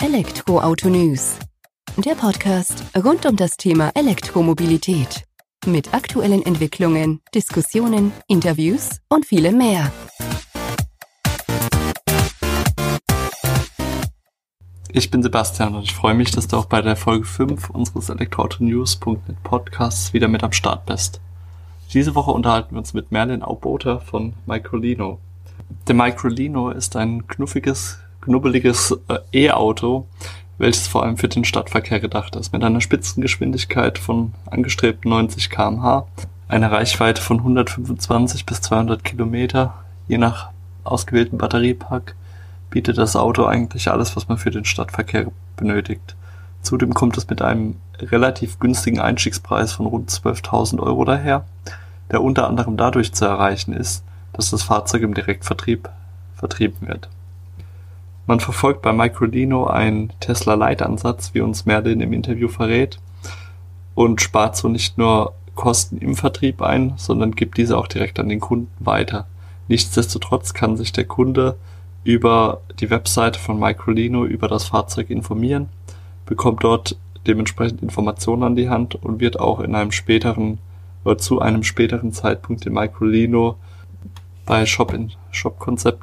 Elektroauto News. Der Podcast rund um das Thema Elektromobilität. Mit aktuellen Entwicklungen, Diskussionen, Interviews und vielem mehr. Ich bin Sebastian und ich freue mich, dass du auch bei der Folge 5 unseres Elektroauto-News.net Podcasts wieder mit am Start bist. Diese Woche unterhalten wir uns mit Merlin Auboter von Microlino. Der Microlino ist ein knuffiges, knubbeliges äh, E-Auto, welches vor allem für den Stadtverkehr gedacht ist, mit einer Spitzengeschwindigkeit von angestrebten 90 km/h, einer Reichweite von 125 bis 200 Kilometer, je nach ausgewählten Batteriepack, bietet das Auto eigentlich alles, was man für den Stadtverkehr benötigt. Zudem kommt es mit einem relativ günstigen Einstiegspreis von rund 12.000 Euro daher, der unter anderem dadurch zu erreichen ist, dass das Fahrzeug im Direktvertrieb vertrieben wird. Man verfolgt bei Microlino einen Tesla Light-Ansatz, wie uns Merlin im Interview verrät, und spart so nicht nur Kosten im Vertrieb ein, sondern gibt diese auch direkt an den Kunden weiter. Nichtsdestotrotz kann sich der Kunde über die Webseite von Microlino über das Fahrzeug informieren, bekommt dort dementsprechend Informationen an die Hand und wird auch in einem späteren oder zu einem späteren Zeitpunkt in Microlino bei Shop in Shop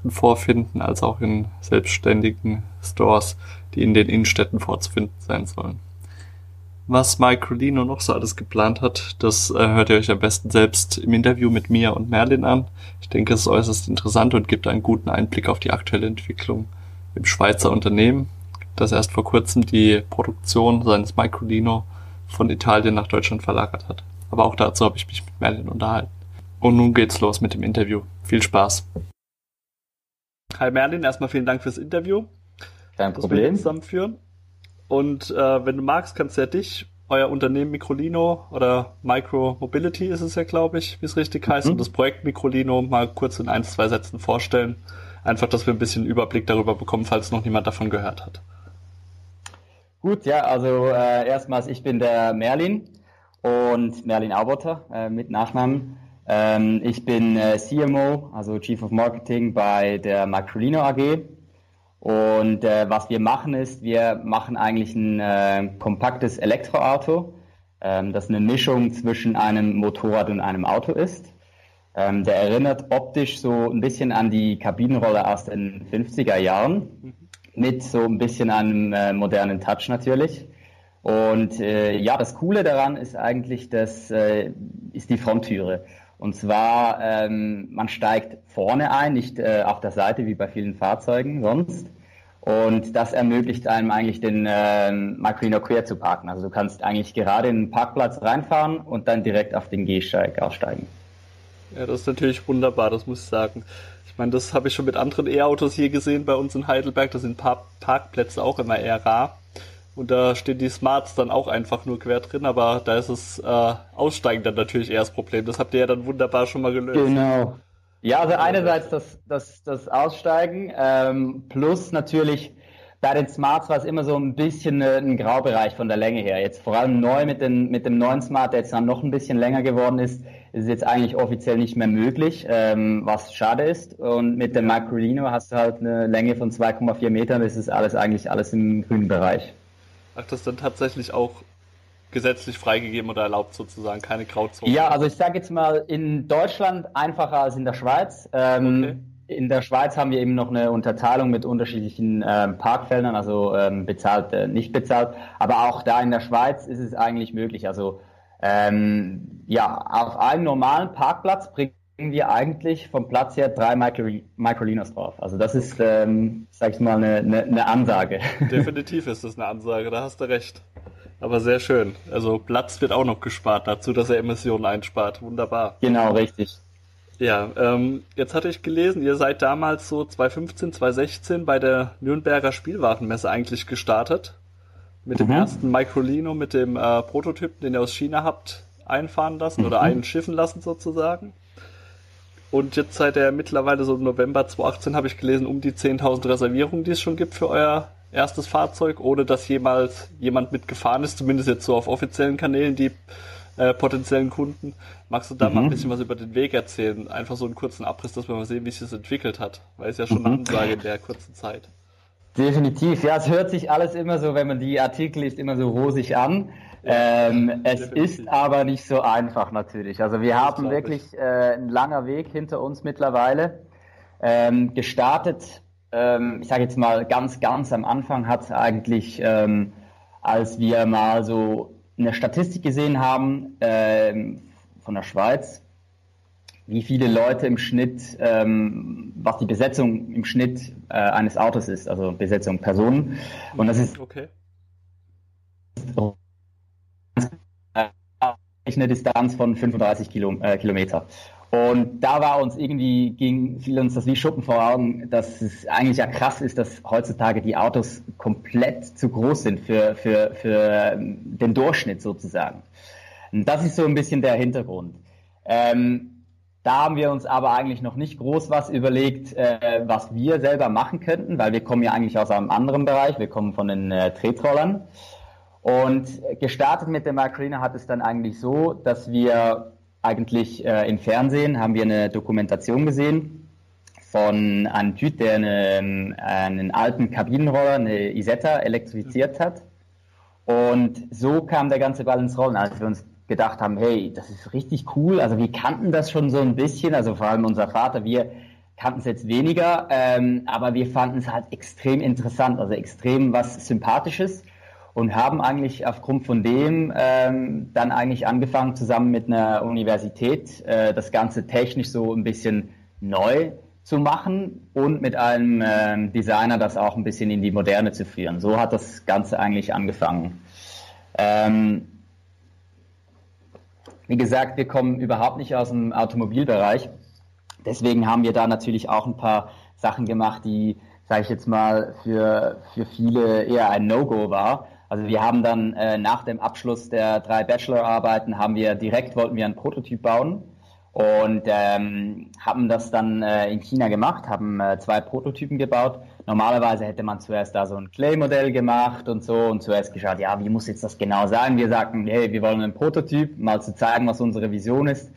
vorfinden, als auch in selbstständigen Stores, die in den Innenstädten vorzufinden sein sollen. Was Microlino noch so alles geplant hat, das äh, hört ihr euch am besten selbst im Interview mit Mia und Merlin an. Ich denke, es ist äußerst interessant und gibt einen guten Einblick auf die aktuelle Entwicklung im Schweizer Unternehmen, das erst vor kurzem die Produktion seines Microlino von Italien nach Deutschland verlagert hat. Aber auch dazu habe ich mich mit Merlin unterhalten. Und nun geht's los mit dem Interview. Viel Spaß. Hi Merlin, erstmal vielen Dank fürs Interview. Kein Problem. Wir zusammenführen. Und äh, wenn du magst, kannst du ja dich, euer Unternehmen Microlino oder Micro Mobility ist es ja, glaube ich, wie es richtig heißt, mhm. und das Projekt Microlino mal kurz in ein, zwei Sätzen vorstellen. Einfach, dass wir ein bisschen Überblick darüber bekommen, falls noch niemand davon gehört hat. Gut, ja, also äh, erstmals, ich bin der Merlin und Merlin Auboter äh, mit Nachnamen. Ähm, ich bin äh, CMO, also Chief of Marketing bei der Macrolino AG. Und äh, was wir machen ist, wir machen eigentlich ein äh, kompaktes Elektroauto, ähm, das eine Mischung zwischen einem Motorrad und einem Auto ist. Ähm, der erinnert optisch so ein bisschen an die Kabinenrolle aus den 50er Jahren, mit so ein bisschen einem äh, modernen Touch natürlich. Und äh, ja, das Coole daran ist eigentlich, das äh, ist die Fronttüre. Und zwar, ähm, man steigt vorne ein, nicht äh, auf der Seite wie bei vielen Fahrzeugen sonst. Und das ermöglicht einem eigentlich den äh, Macrino quer zu parken. Also du kannst eigentlich gerade in den Parkplatz reinfahren und dann direkt auf den Gehsteig aussteigen. Ja, das ist natürlich wunderbar, das muss ich sagen. Ich meine, das habe ich schon mit anderen E-Autos hier gesehen bei uns in Heidelberg. Da sind Par Parkplätze auch immer eher rar. Und da stehen die Smarts dann auch einfach nur quer drin, aber da ist das äh, Aussteigen dann natürlich eher das Problem. Das habt ihr ja dann wunderbar schon mal gelöst. Genau. Ja, also einerseits das, das, das Aussteigen, ähm, plus natürlich bei den Smarts war es immer so ein bisschen äh, ein Graubereich von der Länge her. Jetzt vor allem neu mit, den, mit dem neuen Smart, der jetzt dann noch ein bisschen länger geworden ist, ist es jetzt eigentlich offiziell nicht mehr möglich, ähm, was schade ist. Und mit dem Microlino hast du halt eine Länge von 2,4 Metern, das ist alles eigentlich alles im grünen Bereich. Ach, das dann tatsächlich auch gesetzlich freigegeben oder erlaubt sozusagen, keine Grauzone? Ja, also ich sage jetzt mal, in Deutschland einfacher als in der Schweiz. Ähm, okay. In der Schweiz haben wir eben noch eine Unterteilung mit unterschiedlichen ähm, Parkfeldern, also ähm, bezahlt, äh, nicht bezahlt. Aber auch da in der Schweiz ist es eigentlich möglich. Also ähm, ja, auf einem normalen Parkplatz bringen wir eigentlich vom Platz her drei Micro Microlinos drauf. Also das ist, ähm, sag ich mal, eine, eine, eine Ansage. Definitiv ist das eine Ansage, da hast du recht. Aber sehr schön. Also Platz wird auch noch gespart dazu, dass er Emissionen einspart. Wunderbar. Genau, richtig. Ja, ähm, jetzt hatte ich gelesen, ihr seid damals so 2015, 2016 bei der Nürnberger Spielwarenmesse eigentlich gestartet. Mit mhm. dem ersten Microlino, mit dem äh, Prototypen, den ihr aus China habt einfahren lassen mhm. oder einschiffen lassen sozusagen. Und jetzt seid ihr mittlerweile so im November 2018 habe ich gelesen, um die 10.000 Reservierungen, die es schon gibt für euer erstes Fahrzeug, ohne dass jemals jemand mitgefahren ist, zumindest jetzt so auf offiziellen Kanälen, die äh, potenziellen Kunden. Magst du da mhm. mal ein bisschen was über den Weg erzählen? Einfach so einen kurzen Abriss, dass wir mal sehen, wie sich das entwickelt hat, weil es ja schon mhm. eine Ansage in der kurzen Zeit. Definitiv, ja, es hört sich alles immer so, wenn man die Artikel liest, immer so rosig an. Ähm, es definitiv. ist aber nicht so einfach natürlich. Also wir haben wirklich äh, einen langer Weg hinter uns mittlerweile. Ähm, gestartet, ähm, ich sage jetzt mal ganz, ganz am Anfang hat eigentlich, ähm, als wir mal so eine Statistik gesehen haben ähm, von der Schweiz, wie viele Leute im Schnitt, ähm, was die Besetzung im Schnitt äh, eines Autos ist, also Besetzung Personen. Und das ist okay. Eine Distanz von 35 Kilo, äh, Kilometer. Und da war uns irgendwie, ging, fiel uns das wie Schuppen vor Augen, dass es eigentlich ja krass ist, dass heutzutage die Autos komplett zu groß sind für, für, für ähm, den Durchschnitt sozusagen. Und das ist so ein bisschen der Hintergrund. Ähm, da haben wir uns aber eigentlich noch nicht groß was überlegt, äh, was wir selber machen könnten, weil wir kommen ja eigentlich aus einem anderen Bereich. Wir kommen von den äh, Tretrollern. Und gestartet mit der Macarena hat es dann eigentlich so, dass wir eigentlich äh, im Fernsehen haben wir eine Dokumentation gesehen von einem Typ, der eine, einen alten Kabinenroller, eine Isetta, elektrifiziert hat. Und so kam der ganze Ball ins Rollen, als wir uns gedacht haben, hey, das ist richtig cool. Also wir kannten das schon so ein bisschen, also vor allem unser Vater, wir kannten es jetzt weniger, ähm, aber wir fanden es halt extrem interessant, also extrem was Sympathisches und haben eigentlich aufgrund von dem ähm, dann eigentlich angefangen, zusammen mit einer Universität äh, das Ganze technisch so ein bisschen neu zu machen und mit einem ähm, Designer das auch ein bisschen in die Moderne zu führen. So hat das Ganze eigentlich angefangen. Ähm, wie gesagt, wir kommen überhaupt nicht aus dem Automobilbereich. Deswegen haben wir da natürlich auch ein paar Sachen gemacht, die, sage ich jetzt mal, für, für viele eher ein No-Go war. Also wir haben dann äh, nach dem Abschluss der drei Bachelorarbeiten haben wir direkt wollten wir einen Prototyp bauen und ähm, haben das dann äh, in China gemacht, haben äh, zwei Prototypen gebaut. Normalerweise hätte man zuerst da so ein Clay-Modell gemacht und so und zuerst geschaut, ja, wie muss jetzt das genau sein? Wir sagten, hey, wir wollen einen Prototyp, mal zu zeigen, was unsere Vision ist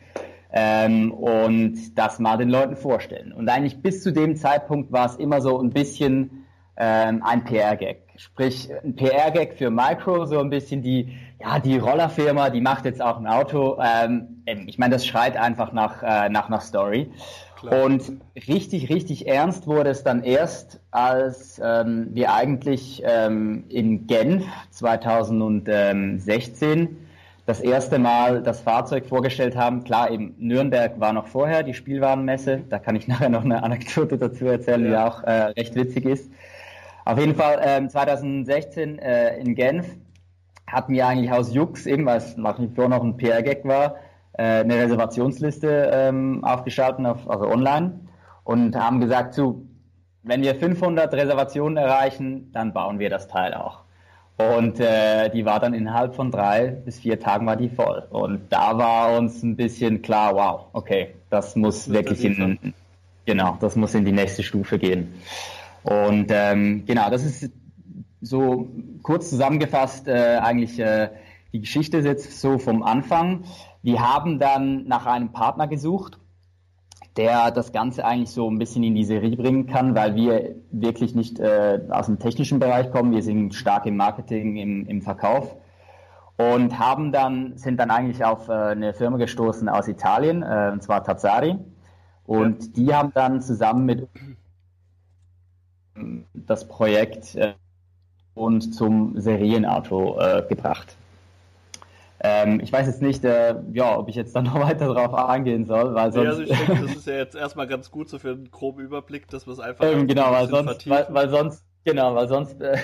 ähm, und das mal den Leuten vorstellen. Und eigentlich bis zu dem Zeitpunkt war es immer so ein bisschen ähm, ein PR-Gag. Sprich, ein PR-Gag für Micro, so ein bisschen die, ja, die Rollerfirma, die macht jetzt auch ein Auto. Ähm, ich meine, das schreit einfach nach, äh, nach einer Story. Klar. Und richtig, richtig ernst wurde es dann erst, als ähm, wir eigentlich ähm, in Genf 2016 das erste Mal das Fahrzeug vorgestellt haben. Klar, eben Nürnberg war noch vorher, die Spielwarenmesse. Da kann ich nachher noch eine Anekdote dazu erzählen, ja. die auch äh, recht witzig ist. Auf jeden Fall ähm, 2016 äh, in Genf hatten wir eigentlich aus Jux, eben weil es nach wie vor noch ein PR-Gag war, äh, eine Reservationsliste ähm, aufgeschaltet, auf, also online, und haben gesagt, so, wenn wir 500 Reservationen erreichen, dann bauen wir das Teil auch. Und äh, die war dann innerhalb von drei bis vier Tagen war die voll. Und da war uns ein bisschen klar, wow, okay, das muss das wirklich in, genau, das muss in die nächste Stufe gehen. Und ähm, genau, das ist so kurz zusammengefasst äh, eigentlich äh, die Geschichte jetzt so vom Anfang. Wir haben dann nach einem Partner gesucht, der das Ganze eigentlich so ein bisschen in die Serie bringen kann, weil wir wirklich nicht äh, aus dem technischen Bereich kommen. Wir sind stark im Marketing, im, im Verkauf und haben dann sind dann eigentlich auf äh, eine Firma gestoßen aus Italien, äh, und zwar Tazzari. Und die haben dann zusammen mit das Projekt äh, und zum Serienauto äh, gebracht. Ähm, ich weiß jetzt nicht, äh, ja, ob ich jetzt da noch weiter drauf eingehen soll, weil sonst. Ja, also ich denke, das ist ja jetzt erstmal ganz gut so für einen groben Überblick, dass wir es einfach. Ähm, genau, weil sonst, weil, weil, sonst, genau, weil sonst, äh,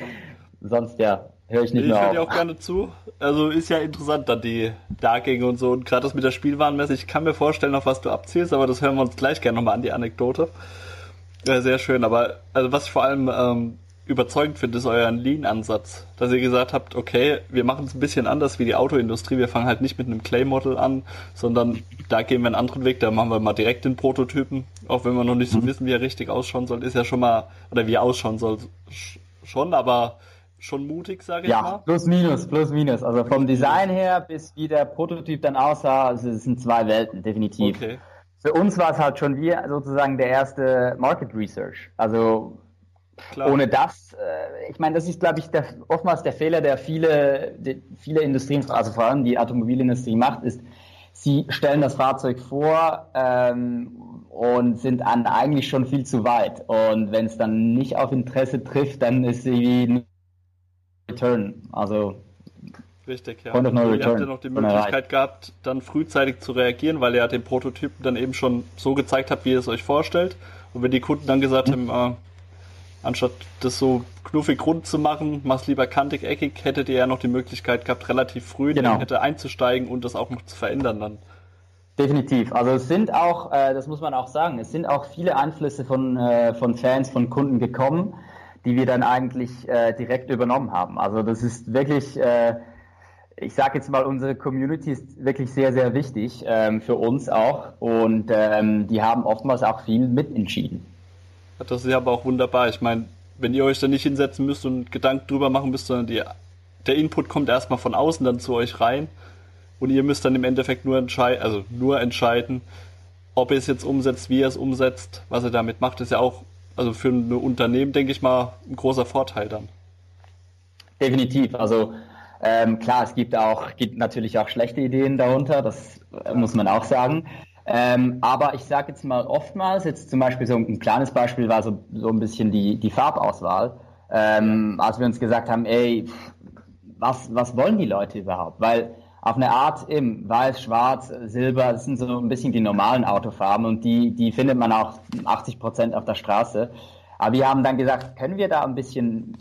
sonst ja, höre ich nicht ich mehr. Ich höre dir auch gerne zu. Also ist ja interessant dann die Darkgänge und so und gerade das mit der Spielwarenmesse. Ich kann mir vorstellen, auf was du abzielst, aber das hören wir uns gleich gerne nochmal an die Anekdote. Ja, sehr schön, aber also was ich vor allem ähm, überzeugend finde, ist euer Lean-Ansatz. Dass ihr gesagt habt, okay, wir machen es ein bisschen anders wie die Autoindustrie. Wir fangen halt nicht mit einem Clay-Model an, sondern da gehen wir einen anderen Weg. Da machen wir mal direkt den Prototypen. Auch wenn wir noch nicht so mhm. wissen, wie er richtig ausschauen soll, ist ja schon mal, oder wie er ausschauen soll, schon, aber schon mutig, sage ich ja, mal. Ja, plus minus, plus minus. Also vom Design her bis wie der Prototyp dann aussah, also es sind zwei Welten, definitiv. Okay für uns war es halt schon wie sozusagen der erste Market Research. Also Klar. Ohne das, äh, ich meine, das ist, glaube ich, der, oftmals der Fehler, der viele, die, viele Industrien, also vor allem die Automobilindustrie macht, ist, sie stellen das Fahrzeug vor ähm, und sind dann eigentlich schon viel zu weit. Und wenn es dann nicht auf Interesse trifft, dann ist sie wie Return. Also Richtig, ja. Und no ihr habt ja noch die Möglichkeit gehabt, dann frühzeitig zu reagieren, weil ihr den Prototypen dann eben schon so gezeigt habt, wie ihr es euch vorstellt. Und wenn die Kunden dann gesagt mhm. haben, äh, anstatt das so knuffig rund zu machen, mach's lieber kantig, eckig, hättet ihr ja noch die Möglichkeit gehabt, relativ früh genau. hätte einzusteigen und das auch noch zu verändern dann. Definitiv. Also es sind auch, äh, das muss man auch sagen, es sind auch viele Einflüsse von, äh, von Fans, von Kunden gekommen, die wir dann eigentlich äh, direkt übernommen haben. Also das ist wirklich, äh, ich sage jetzt mal, unsere Community ist wirklich sehr, sehr wichtig ähm, für uns auch und ähm, die haben oftmals auch viel mitentschieden. Das ist aber auch wunderbar. Ich meine, wenn ihr euch da nicht hinsetzen müsst und Gedanken drüber machen müsst, sondern die, der Input kommt erstmal von außen dann zu euch rein und ihr müsst dann im Endeffekt nur entscheiden, also nur entscheiden, ob ihr es jetzt umsetzt, wie ihr es umsetzt, was ihr damit macht, ist ja auch, also für ein Unternehmen, denke ich mal, ein großer Vorteil dann. Definitiv. Also ähm, klar, es gibt auch, gibt natürlich auch schlechte Ideen darunter, das muss man auch sagen. Ähm, aber ich sage jetzt mal oftmals, jetzt zum Beispiel so ein kleines Beispiel war so, so ein bisschen die, die Farbauswahl. Ähm, als wir uns gesagt haben, ey, was, was wollen die Leute überhaupt? Weil auf eine Art im Weiß, Schwarz, Silber, das sind so ein bisschen die normalen Autofarben und die, die findet man auch 80 Prozent auf der Straße. Aber wir haben dann gesagt, können wir da ein bisschen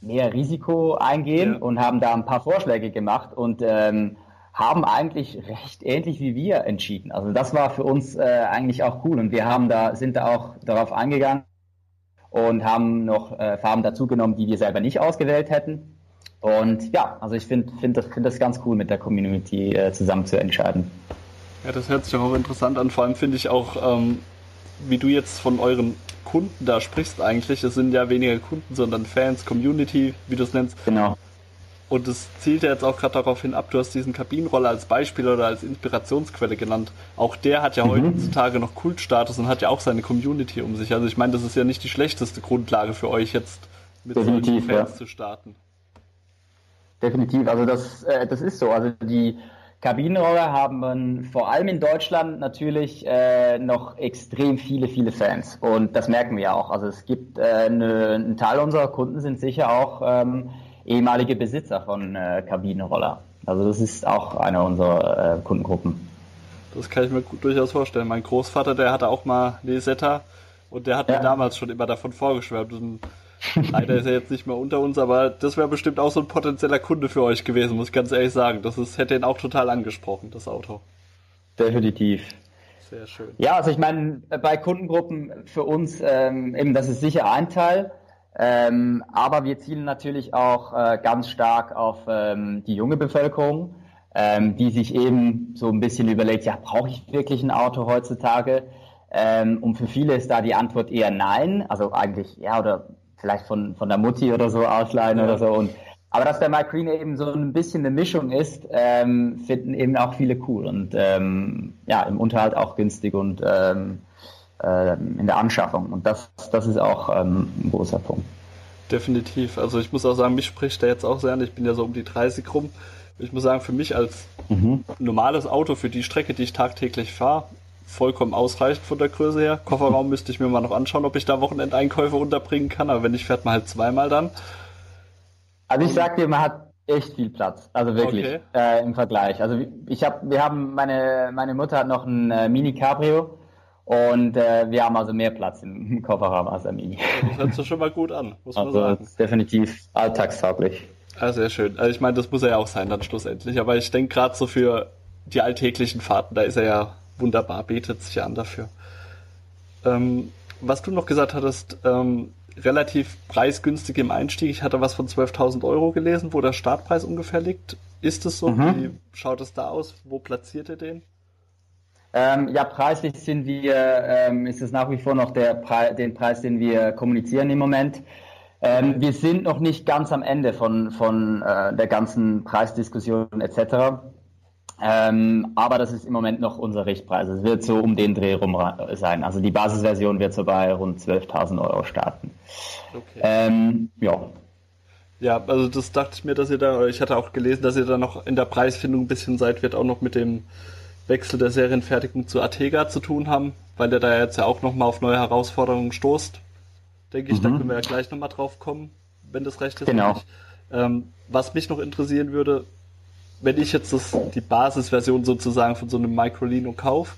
mehr Risiko eingehen ja. und haben da ein paar Vorschläge gemacht und ähm, haben eigentlich recht ähnlich wie wir entschieden. Also das war für uns äh, eigentlich auch cool und wir haben da sind da auch darauf eingegangen und haben noch äh, Farben dazugenommen, die wir selber nicht ausgewählt hätten. Und ja, also ich finde find das, find das ganz cool, mit der Community äh, zusammen zu entscheiden. Ja, das hört sich auch interessant an. Vor allem finde ich auch, ähm, wie du jetzt von euren Kunden da sprichst eigentlich. Es sind ja weniger Kunden, sondern Fans, Community, wie du es nennst. Genau. Und es zielt ja jetzt auch gerade darauf hin ab, du hast diesen Kabinenroller als Beispiel oder als Inspirationsquelle genannt. Auch der hat ja mhm. heutzutage noch Kultstatus und hat ja auch seine Community um sich. Also ich meine, das ist ja nicht die schlechteste Grundlage für euch jetzt mit Definitiv, Fans ja. zu starten. Definitiv, also das, äh, das ist so. Also die Kabinenroller haben vor allem in Deutschland natürlich äh, noch extrem viele, viele Fans. Und das merken wir auch. Also es gibt äh, eine, ein Teil unserer Kunden sind sicher auch ähm, ehemalige Besitzer von äh, Kabinenroller. Also das ist auch eine unserer äh, Kundengruppen. Das kann ich mir durchaus vorstellen. Mein Großvater, der hatte auch mal Lesetta und der hat ja. mir damals schon immer davon vorgeschwärmt. Und leider ist er jetzt nicht mehr unter uns, aber das wäre bestimmt auch so ein potenzieller Kunde für euch gewesen, muss ich ganz ehrlich sagen. Das ist, hätte ihn auch total angesprochen, das Auto. Definitiv. Sehr schön. Ja, also ich meine, bei Kundengruppen für uns, ähm, eben, das ist sicher ein Teil. Ähm, aber wir zielen natürlich auch äh, ganz stark auf ähm, die junge Bevölkerung, ähm, die sich eben so ein bisschen überlegt, ja, brauche ich wirklich ein Auto heutzutage? Ähm, und für viele ist da die Antwort eher nein, also eigentlich, ja, oder vielleicht von, von der Mutti oder so ausleihen ja. oder so. Und, aber dass der Mike Green eben so ein bisschen eine Mischung ist, ähm, finden eben auch viele cool und ähm, ja, im Unterhalt auch günstig und ähm, ähm, in der Anschaffung. Und das, das ist auch ähm, ein großer Punkt. Definitiv. Also ich muss auch sagen, mich spricht der jetzt auch sehr an. Ich bin ja so um die 30 rum. Ich muss sagen, für mich als mhm. normales Auto für die Strecke, die ich tagtäglich fahre, vollkommen ausreichend von der Größe her. Kofferraum müsste ich mir mal noch anschauen, ob ich da Wochenendeinkäufe unterbringen kann, aber wenn nicht, fährt man halt zweimal dann. Also ich sag dir, man hat echt viel Platz, also wirklich okay. äh, im Vergleich. Also ich habe, wir haben meine meine Mutter hat noch ein äh, Mini Cabrio und äh, wir haben also mehr Platz im Kofferraum als der Mini. Das hört sich schon mal gut an, muss also man sagen. definitiv alltagstauglich. Ja, sehr schön. Also ich meine, das muss er ja auch sein dann schlussendlich. Aber ich denke gerade so für die alltäglichen Fahrten, da ist er ja wunderbar, bietet sich an dafür. Ähm, was du noch gesagt hattest, ähm, relativ preisgünstig im Einstieg. Ich hatte was von 12.000 Euro gelesen, wo der Startpreis ungefähr liegt. Ist es so? Mhm. Wie schaut es da aus? Wo platziert ihr den? Ähm, ja, preislich sind wir, ähm, ist es nach wie vor noch der Pre den Preis, den wir kommunizieren im Moment. Ähm, wir sind noch nicht ganz am Ende von, von äh, der ganzen Preisdiskussion etc. Ähm, aber das ist im Moment noch unser Richtpreis. Es wird so um den Dreh rum sein. Also die Basisversion wird so bei rund 12.000 Euro starten. Okay. Ähm, ja. Ja, also das dachte ich mir, dass ihr da, ich hatte auch gelesen, dass ihr da noch in der Preisfindung ein bisschen seid, wird auch noch mit dem Wechsel der Serienfertigung zu Atega zu tun haben, weil der da jetzt ja auch nochmal auf neue Herausforderungen stoßt. Denke ich, mhm. da können wir ja gleich nochmal drauf kommen, wenn das recht ist. Genau. Ähm, was mich noch interessieren würde, wenn ich jetzt das, die Basisversion sozusagen von so einem Microlino kaufe,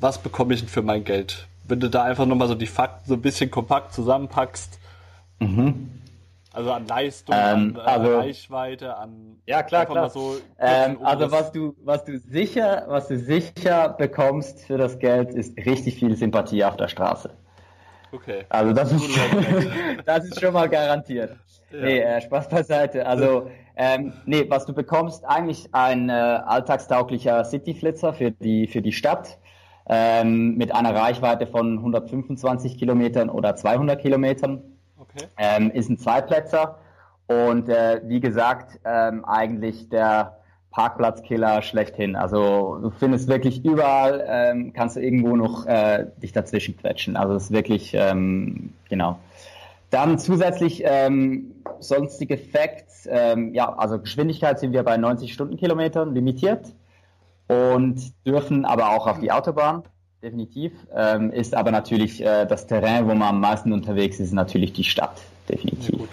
was bekomme ich denn für mein Geld? Wenn du da einfach nochmal so die Fakten so ein bisschen kompakt zusammenpackst. Mhm. Also an Leistung, ähm, an äh, also, Reichweite, an ja klar klar. So ähm, also was du was du sicher was du sicher bekommst für das Geld ist richtig viel Sympathie auf der Straße. Okay. Also das, das ist das ist schon mal garantiert. Ja. Nee, äh, Spaß beiseite. Also ähm, nee, was du bekommst, eigentlich ein äh, alltagstauglicher Cityflitzer für die, für die Stadt ähm, mit einer Reichweite von 125 Kilometern oder 200 Kilometern. Okay. Ähm, ist ein Zweiplätzer und äh, wie gesagt, ähm, eigentlich der Parkplatzkiller schlechthin. Also du findest wirklich überall, ähm, kannst du irgendwo noch äh, dich dazwischen quetschen. Also es ist wirklich, ähm, genau. Dann zusätzlich ähm, sonstige Facts, ähm, ja, also Geschwindigkeit sind wir bei 90 Stundenkilometern limitiert und dürfen aber auch auf die Autobahn, definitiv. Ähm, ist aber natürlich äh, das Terrain, wo man am meisten unterwegs ist, natürlich die Stadt, definitiv. Ja,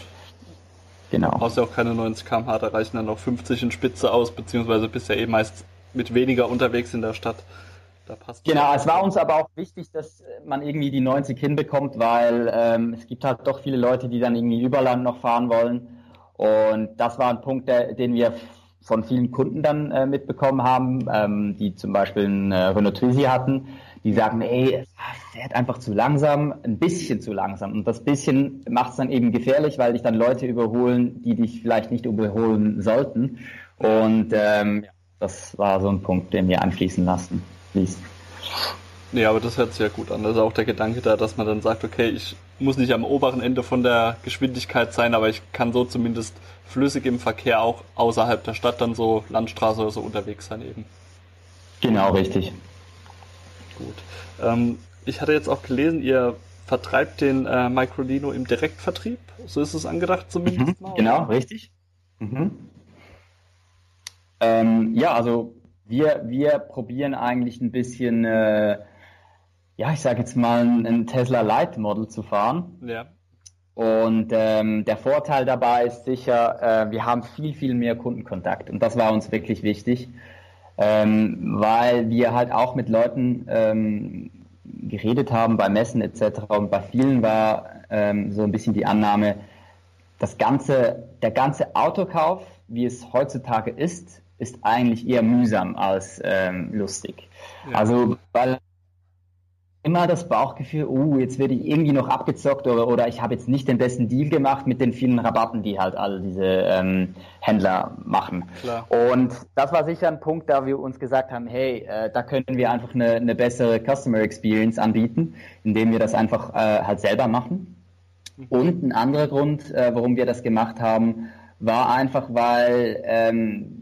genau. Du brauchst ja auch keine 90 km/h, da reichen dann noch 50 in Spitze aus, beziehungsweise bist ja eh meist mit weniger unterwegs in der Stadt. Da passt genau, es war uns aber auch wichtig, dass man irgendwie die 90 hinbekommt, weil ähm, es gibt halt doch viele Leute, die dann irgendwie Überland noch fahren wollen. Und das war ein Punkt, der, den wir von vielen Kunden dann äh, mitbekommen haben, ähm, die zum Beispiel einen äh, Renault Twizy hatten, die sagen, ey, es fährt einfach zu langsam, ein bisschen zu langsam. Und das bisschen macht es dann eben gefährlich, weil dich dann Leute überholen, die dich vielleicht nicht überholen sollten. Und ähm, das war so ein Punkt, den wir anschließen lassen fließt. Nee, aber das hört sich ja gut an. Das ist auch der Gedanke da, dass man dann sagt, okay, ich muss nicht am oberen Ende von der Geschwindigkeit sein, aber ich kann so zumindest flüssig im Verkehr auch außerhalb der Stadt dann so Landstraße oder so unterwegs sein eben. Genau, richtig. Gut. Ähm, ich hatte jetzt auch gelesen, ihr vertreibt den äh, Microlino im Direktvertrieb. So ist es angedacht zumindest mhm, mal. Genau, richtig. Mhm. Ähm, ja, also wir, wir probieren eigentlich ein bisschen, äh, ja, ich sage jetzt mal, ein Tesla Light Model zu fahren. Ja. Und ähm, der Vorteil dabei ist sicher, äh, wir haben viel, viel mehr Kundenkontakt. Und das war uns wirklich wichtig, ähm, weil wir halt auch mit Leuten ähm, geredet haben bei Messen etc. Und bei vielen war ähm, so ein bisschen die Annahme, das ganze, der ganze Autokauf, wie es heutzutage ist, ist eigentlich eher mühsam als ähm, lustig. Ja. Also, weil immer das Bauchgefühl, oh, jetzt werde ich irgendwie noch abgezockt oder, oder ich habe jetzt nicht den besten Deal gemacht mit den vielen Rabatten, die halt all diese ähm, Händler machen. Klar. Und das war sicher ein Punkt, da wir uns gesagt haben, hey, äh, da können wir einfach eine, eine bessere Customer Experience anbieten, indem wir das einfach äh, halt selber machen. Mhm. Und ein anderer Grund, äh, warum wir das gemacht haben, war einfach, weil ähm,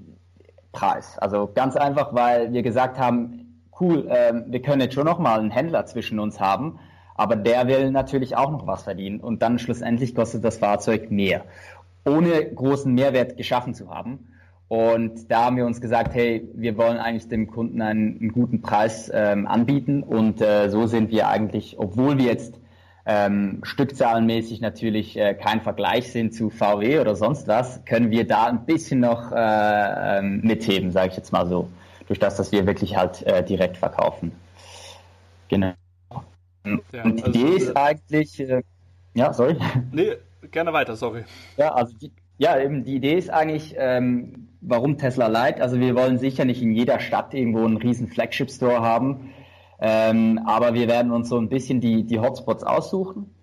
Preis. Also ganz einfach, weil wir gesagt haben, cool, äh, wir können jetzt schon noch mal einen Händler zwischen uns haben, aber der will natürlich auch noch was verdienen und dann schlussendlich kostet das Fahrzeug mehr, ohne großen Mehrwert geschaffen zu haben. Und da haben wir uns gesagt, hey, wir wollen eigentlich dem Kunden einen, einen guten Preis ähm, anbieten und äh, so sind wir eigentlich, obwohl wir jetzt ähm, stückzahlenmäßig natürlich äh, kein Vergleich sind zu VW oder sonst was, können wir da ein bisschen noch äh, ähm, mitheben, sage ich jetzt mal so, durch das, dass wir wirklich halt äh, direkt verkaufen. Genau. Ja, Und die also, Idee ist eigentlich, äh, ja, sorry. Nee, gerne weiter, sorry. Ja, also die, ja, eben die Idee ist eigentlich, ähm, warum Tesla Light? Also wir wollen sicher nicht in jeder Stadt irgendwo einen riesen Flagship Store haben. Ähm, aber wir werden uns so ein bisschen die, die Hotspots aussuchen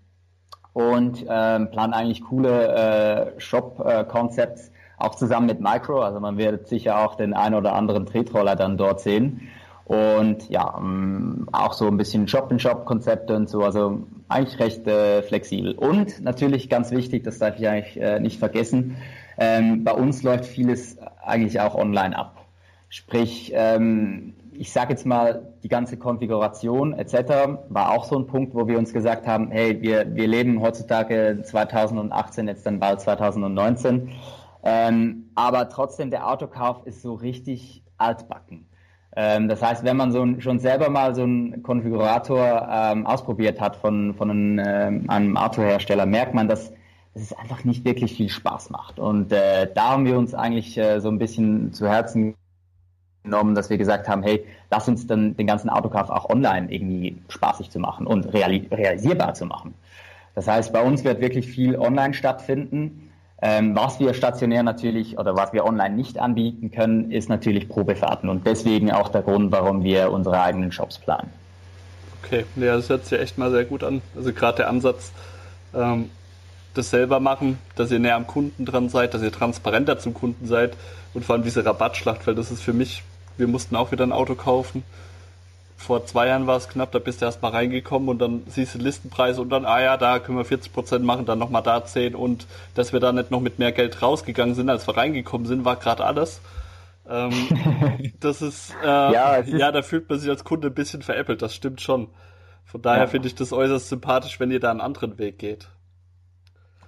und ähm, planen eigentlich coole äh, Shop-Concepts, äh, auch zusammen mit Micro. Also man wird sicher auch den einen oder anderen Tretroller dann dort sehen. Und ja, ähm, auch so ein bisschen Shop-in-Shop-Konzepte und so, also eigentlich recht äh, flexibel. Und natürlich ganz wichtig, das darf ich eigentlich äh, nicht vergessen, ähm, bei uns läuft vieles eigentlich auch online ab. Sprich, ähm, ich sage jetzt mal, die ganze Konfiguration etc. war auch so ein Punkt, wo wir uns gesagt haben, hey, wir, wir leben heutzutage 2018, jetzt dann bald 2019, ähm, aber trotzdem der Autokauf ist so richtig altbacken. Ähm, das heißt, wenn man so ein, schon selber mal so einen Konfigurator ähm, ausprobiert hat von, von einem, ähm, einem Autohersteller, merkt man, dass, dass es einfach nicht wirklich viel Spaß macht. Und äh, da haben wir uns eigentlich äh, so ein bisschen zu Herzen genommen, dass wir gesagt haben, hey, lass uns dann den ganzen Autokauf auch online irgendwie spaßig zu machen und reali realisierbar zu machen. Das heißt, bei uns wird wirklich viel online stattfinden. Ähm, was wir stationär natürlich oder was wir online nicht anbieten können, ist natürlich Probefahrten und deswegen auch der Grund, warum wir unsere eigenen Shops planen. Okay, ja, das hört sich echt mal sehr gut an. Also gerade der Ansatz, ähm, das selber machen, dass ihr näher am Kunden dran seid, dass ihr transparenter zum Kunden seid und vor allem diese Rabattschlacht, weil das ist für mich wir mussten auch wieder ein Auto kaufen. Vor zwei Jahren war es knapp, da bist du erst mal reingekommen und dann siehst du Listenpreise und dann, ah ja, da können wir 40 Prozent machen, dann nochmal da 10 und dass wir da nicht noch mit mehr Geld rausgegangen sind, als wir reingekommen sind, war gerade alles. Ähm, das ist, äh, ja, ist, ja, da fühlt man sich als Kunde ein bisschen veräppelt, das stimmt schon. Von daher ja. finde ich das äußerst sympathisch, wenn ihr da einen anderen Weg geht.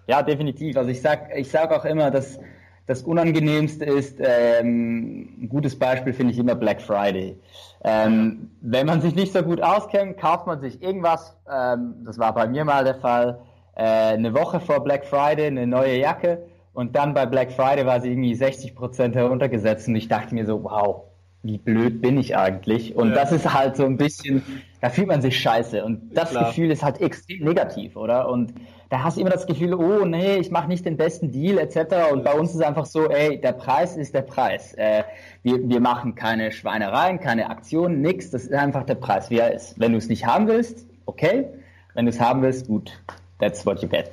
Ja, definitiv. Also ich sag, ich sag auch immer, dass das Unangenehmste ist, ähm, ein gutes Beispiel finde ich immer Black Friday. Ähm, wenn man sich nicht so gut auskennt, kauft man sich irgendwas, ähm, das war bei mir mal der Fall, äh, eine Woche vor Black Friday eine neue Jacke. Und dann bei Black Friday war sie irgendwie 60 Prozent heruntergesetzt. Und ich dachte mir so, wow, wie blöd bin ich eigentlich? Und ja. das ist halt so ein bisschen, da fühlt man sich scheiße und das Klar. Gefühl ist halt extrem negativ, oder? Und da hast du immer das Gefühl, oh nee, ich mache nicht den besten Deal etc. Und bei uns ist einfach so, ey, der Preis ist der Preis. Äh, wir, wir machen keine Schweinereien, keine Aktionen, nix. Das ist einfach der Preis, wie er ist. Wenn du es nicht haben willst, okay. Wenn du es haben willst, gut. That's what you get.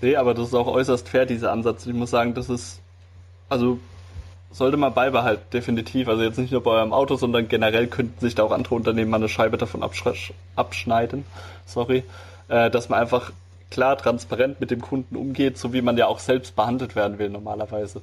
Nee, aber das ist auch äußerst fair, dieser Ansatz. Ich muss sagen, das ist, also sollte man beibehalten, definitiv. Also jetzt nicht nur bei eurem Auto, sondern generell könnten sich da auch andere Unternehmen mal eine Scheibe davon abschneiden. Sorry. Äh, dass man einfach klar transparent mit dem Kunden umgeht, so wie man ja auch selbst behandelt werden will normalerweise.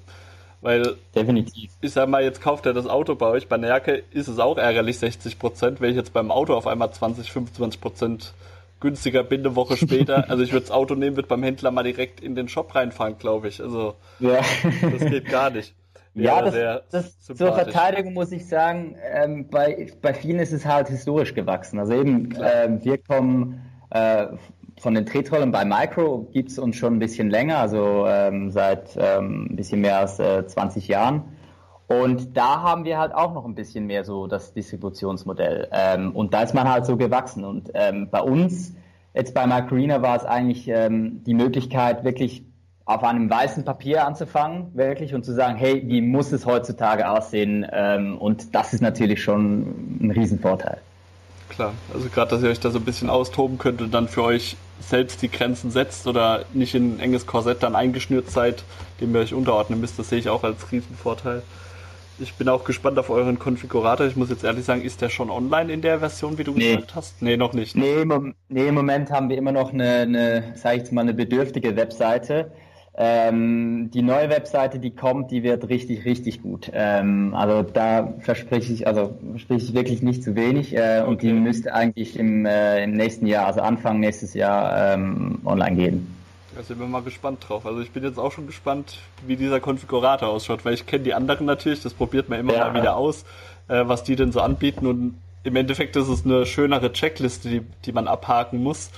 Weil, Definitiv. ich sag mal, jetzt kauft er das Auto bei euch, bei Nerke ist es auch ärgerlich 60 Prozent, wenn ich jetzt beim Auto auf einmal 20, 25 Prozent günstiger bin eine Woche später. Also ich würde das Auto nehmen, würde beim Händler mal direkt in den Shop reinfahren, glaube ich. Also ja. das geht gar nicht. Ja, das, das zur Verteidigung muss ich sagen, ähm, bei, bei vielen ist es halt historisch gewachsen. Also eben, ähm, wir kommen äh, von den Tretrollen bei Micro gibt es uns schon ein bisschen länger, also ähm, seit ähm, ein bisschen mehr als äh, 20 Jahren. Und da haben wir halt auch noch ein bisschen mehr so das Distributionsmodell. Ähm, und da ist man halt so gewachsen. Und ähm, bei uns, jetzt bei Microarena, war es eigentlich die Möglichkeit, wirklich auf einem weißen Papier anzufangen, wirklich, und zu sagen, hey, wie muss es heutzutage aussehen? Ähm, und das ist natürlich schon ein Riesenvorteil. Klar, also gerade, dass ihr euch da so ein bisschen austoben könnt und dann für euch selbst die Grenzen setzt oder nicht in ein enges Korsett dann eingeschnürt seid, dem ihr euch unterordnen müsst. Das sehe ich auch als Riesenvorteil. Ich bin auch gespannt auf euren Konfigurator. Ich muss jetzt ehrlich sagen, ist der schon online in der Version, wie du nee. gesagt hast? Nee, noch nicht. Ne? Nee, im, nee, im Moment haben wir immer noch eine, eine sag ich jetzt mal, eine bedürftige Webseite. Ähm, die neue Webseite, die kommt, die wird richtig, richtig gut. Ähm, also da verspreche ich, also verspreche ich wirklich nicht zu wenig äh, okay. und die müsste eigentlich im, äh, im nächsten Jahr, also Anfang nächstes Jahr ähm, online gehen. Da sind wir mal gespannt drauf. Also ich bin jetzt auch schon gespannt, wie dieser Konfigurator ausschaut, weil ich kenne die anderen natürlich, das probiert man immer ja. mal wieder aus, äh, was die denn so anbieten und im Endeffekt ist es eine schönere Checkliste, die, die man abhaken muss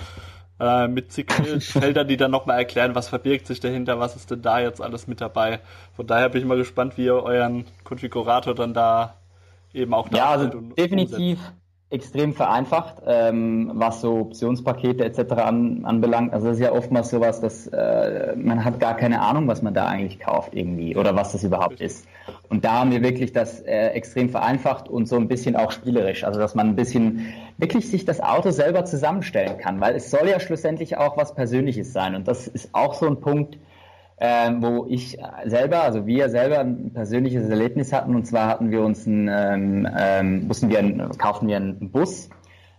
äh, mit zig Feldern, die dann nochmal erklären, was verbirgt sich dahinter, was ist denn da jetzt alles mit dabei. Von daher bin ich mal gespannt, wie ihr euren Konfigurator dann da eben auch Ja, also definitiv umsetzt. Extrem vereinfacht, ähm, was so Optionspakete etc. An, anbelangt. Also das ist ja oftmals sowas, dass äh, man hat gar keine Ahnung, was man da eigentlich kauft irgendwie oder was das überhaupt ist. Und da haben wir wirklich das äh, extrem vereinfacht und so ein bisschen auch spielerisch. Also dass man ein bisschen wirklich sich das Auto selber zusammenstellen kann, weil es soll ja schlussendlich auch was Persönliches sein. Und das ist auch so ein Punkt, ähm, wo ich selber, also wir selber ein persönliches Erlebnis hatten. Und zwar hatten wir uns ein, ähm, ähm, mussten wir, ein, kauften wir einen Bus,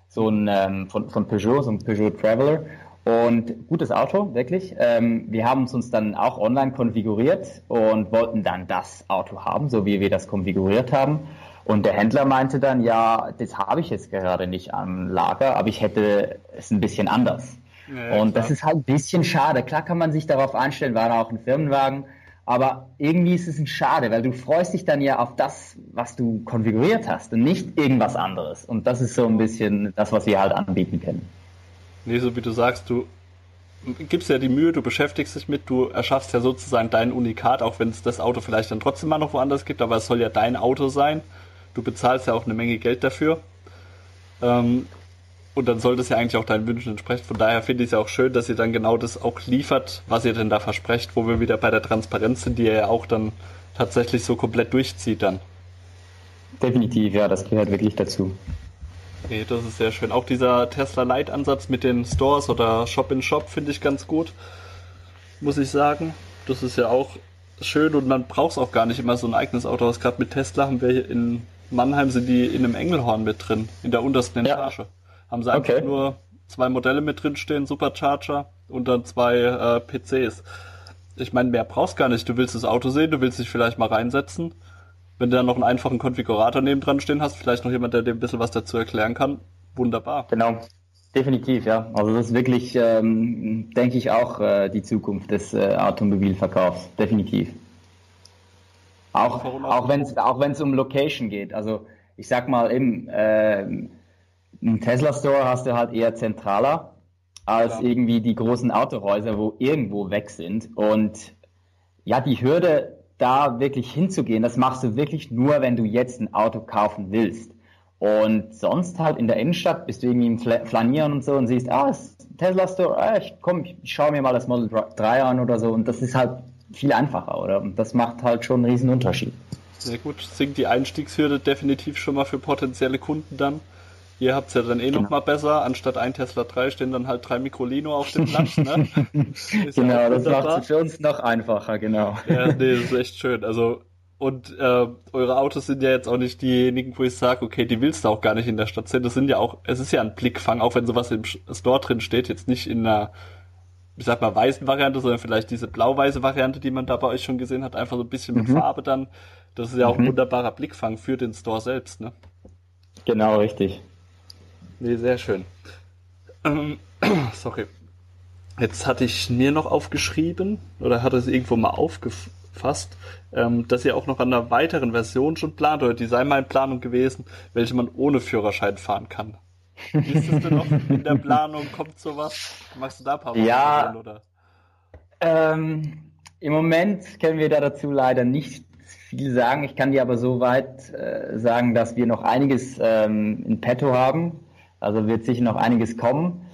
so ein ähm, von, von Peugeot, so ein Peugeot Traveler. Und gutes Auto, wirklich. Ähm, wir haben es uns dann auch online konfiguriert und wollten dann das Auto haben, so wie wir das konfiguriert haben. Und der Händler meinte dann, ja, das habe ich jetzt gerade nicht am Lager, aber ich hätte es ein bisschen anders. Ja, und klar. das ist halt ein bisschen schade. Klar kann man sich darauf einstellen, war auch ein Firmenwagen, aber irgendwie ist es ein Schade, weil du freust dich dann ja auf das, was du konfiguriert hast und nicht irgendwas anderes. Und das ist so ein bisschen das, was wir halt anbieten können. Nee, so wie du sagst, du gibst ja die Mühe, du beschäftigst dich mit, du erschaffst ja sozusagen dein Unikat, auch wenn es das Auto vielleicht dann trotzdem mal noch woanders gibt, aber es soll ja dein Auto sein. Du bezahlst ja auch eine Menge Geld dafür. Ähm, und dann sollte es ja eigentlich auch deinen Wünschen entsprechen. Von daher finde ich es ja auch schön, dass ihr dann genau das auch liefert, was ihr denn da versprecht, wo wir wieder bei der Transparenz sind, die ihr ja auch dann tatsächlich so komplett durchzieht dann. Definitiv, ja, das gehört wirklich dazu. Okay, das ist sehr schön. Auch dieser Tesla Light Ansatz mit den Stores oder Shop in Shop finde ich ganz gut, muss ich sagen. Das ist ja auch schön und man braucht es auch gar nicht immer so ein eigenes Auto. Gerade mit Tesla haben wir hier in Mannheim sind die in einem Engelhorn mit drin, in der untersten Etage. Ja. Haben sie einfach okay. nur zwei Modelle mit drin stehen, Supercharger und dann zwei äh, PCs. Ich meine, mehr brauchst gar nicht. Du willst das Auto sehen, du willst dich vielleicht mal reinsetzen. Wenn du dann noch einen einfachen Konfigurator neben dran stehen hast, vielleicht noch jemand, der dir ein bisschen was dazu erklären kann, wunderbar. Genau, definitiv, ja. Also das ist wirklich, ähm, denke ich, auch äh, die Zukunft des äh, Automobilverkaufs, definitiv. Auch, auch wenn es auch wenn's um Location geht. Also ich sag mal, im, äh, im Tesla Store hast du halt eher zentraler als ja. irgendwie die großen Autohäuser, wo irgendwo weg sind. Und ja, die Hürde, da wirklich hinzugehen, das machst du wirklich nur, wenn du jetzt ein Auto kaufen willst. Und sonst halt in der Innenstadt bist du irgendwie im Flanieren und so und siehst, ah, Tesla Store, ah, ich komm, ich schaue mir mal das Model 3 an oder so. Und das ist halt viel einfacher, oder? Und das macht halt schon einen riesen Unterschied. Sehr gut, sinkt die Einstiegshürde definitiv schon mal für potenzielle Kunden dann. Ihr habt es ja dann eh genau. noch mal besser. Anstatt ein Tesla 3 stehen dann halt drei Microlino auf dem Platz. Ne? genau, das macht es für uns noch einfacher, genau. Ja, nee, das ist echt schön. Also und äh, eure Autos sind ja jetzt auch nicht diejenigen, wo ich sage, okay, die willst du auch gar nicht in der Stadt sehen. Das sind ja auch, es ist ja ein Blickfang, auch wenn sowas im Store drin steht, jetzt nicht in einer ich sag mal, weißen Variante, sondern vielleicht diese blau-weiße Variante, die man da bei euch schon gesehen hat, einfach so ein bisschen mit mhm. Farbe dann. Das ist ja auch mhm. ein wunderbarer Blickfang für den Store selbst, ne? Genau, richtig. Nee, sehr schön. Ähm, sorry. Jetzt hatte ich mir noch aufgeschrieben, oder hatte es irgendwo mal aufgefasst, ähm, dass ihr auch noch an einer weiteren Version schon plant, oder die sei mal in Planung gewesen, welche man ohne Führerschein fahren kann. Ist es denn noch in der Planung? Kommt sowas? Machst du da ein paar Worte ja, drin, oder? Ähm, Im Moment können wir da dazu leider nicht viel sagen. Ich kann dir aber so weit äh, sagen, dass wir noch einiges ähm, in petto haben. Also wird sicher noch einiges kommen.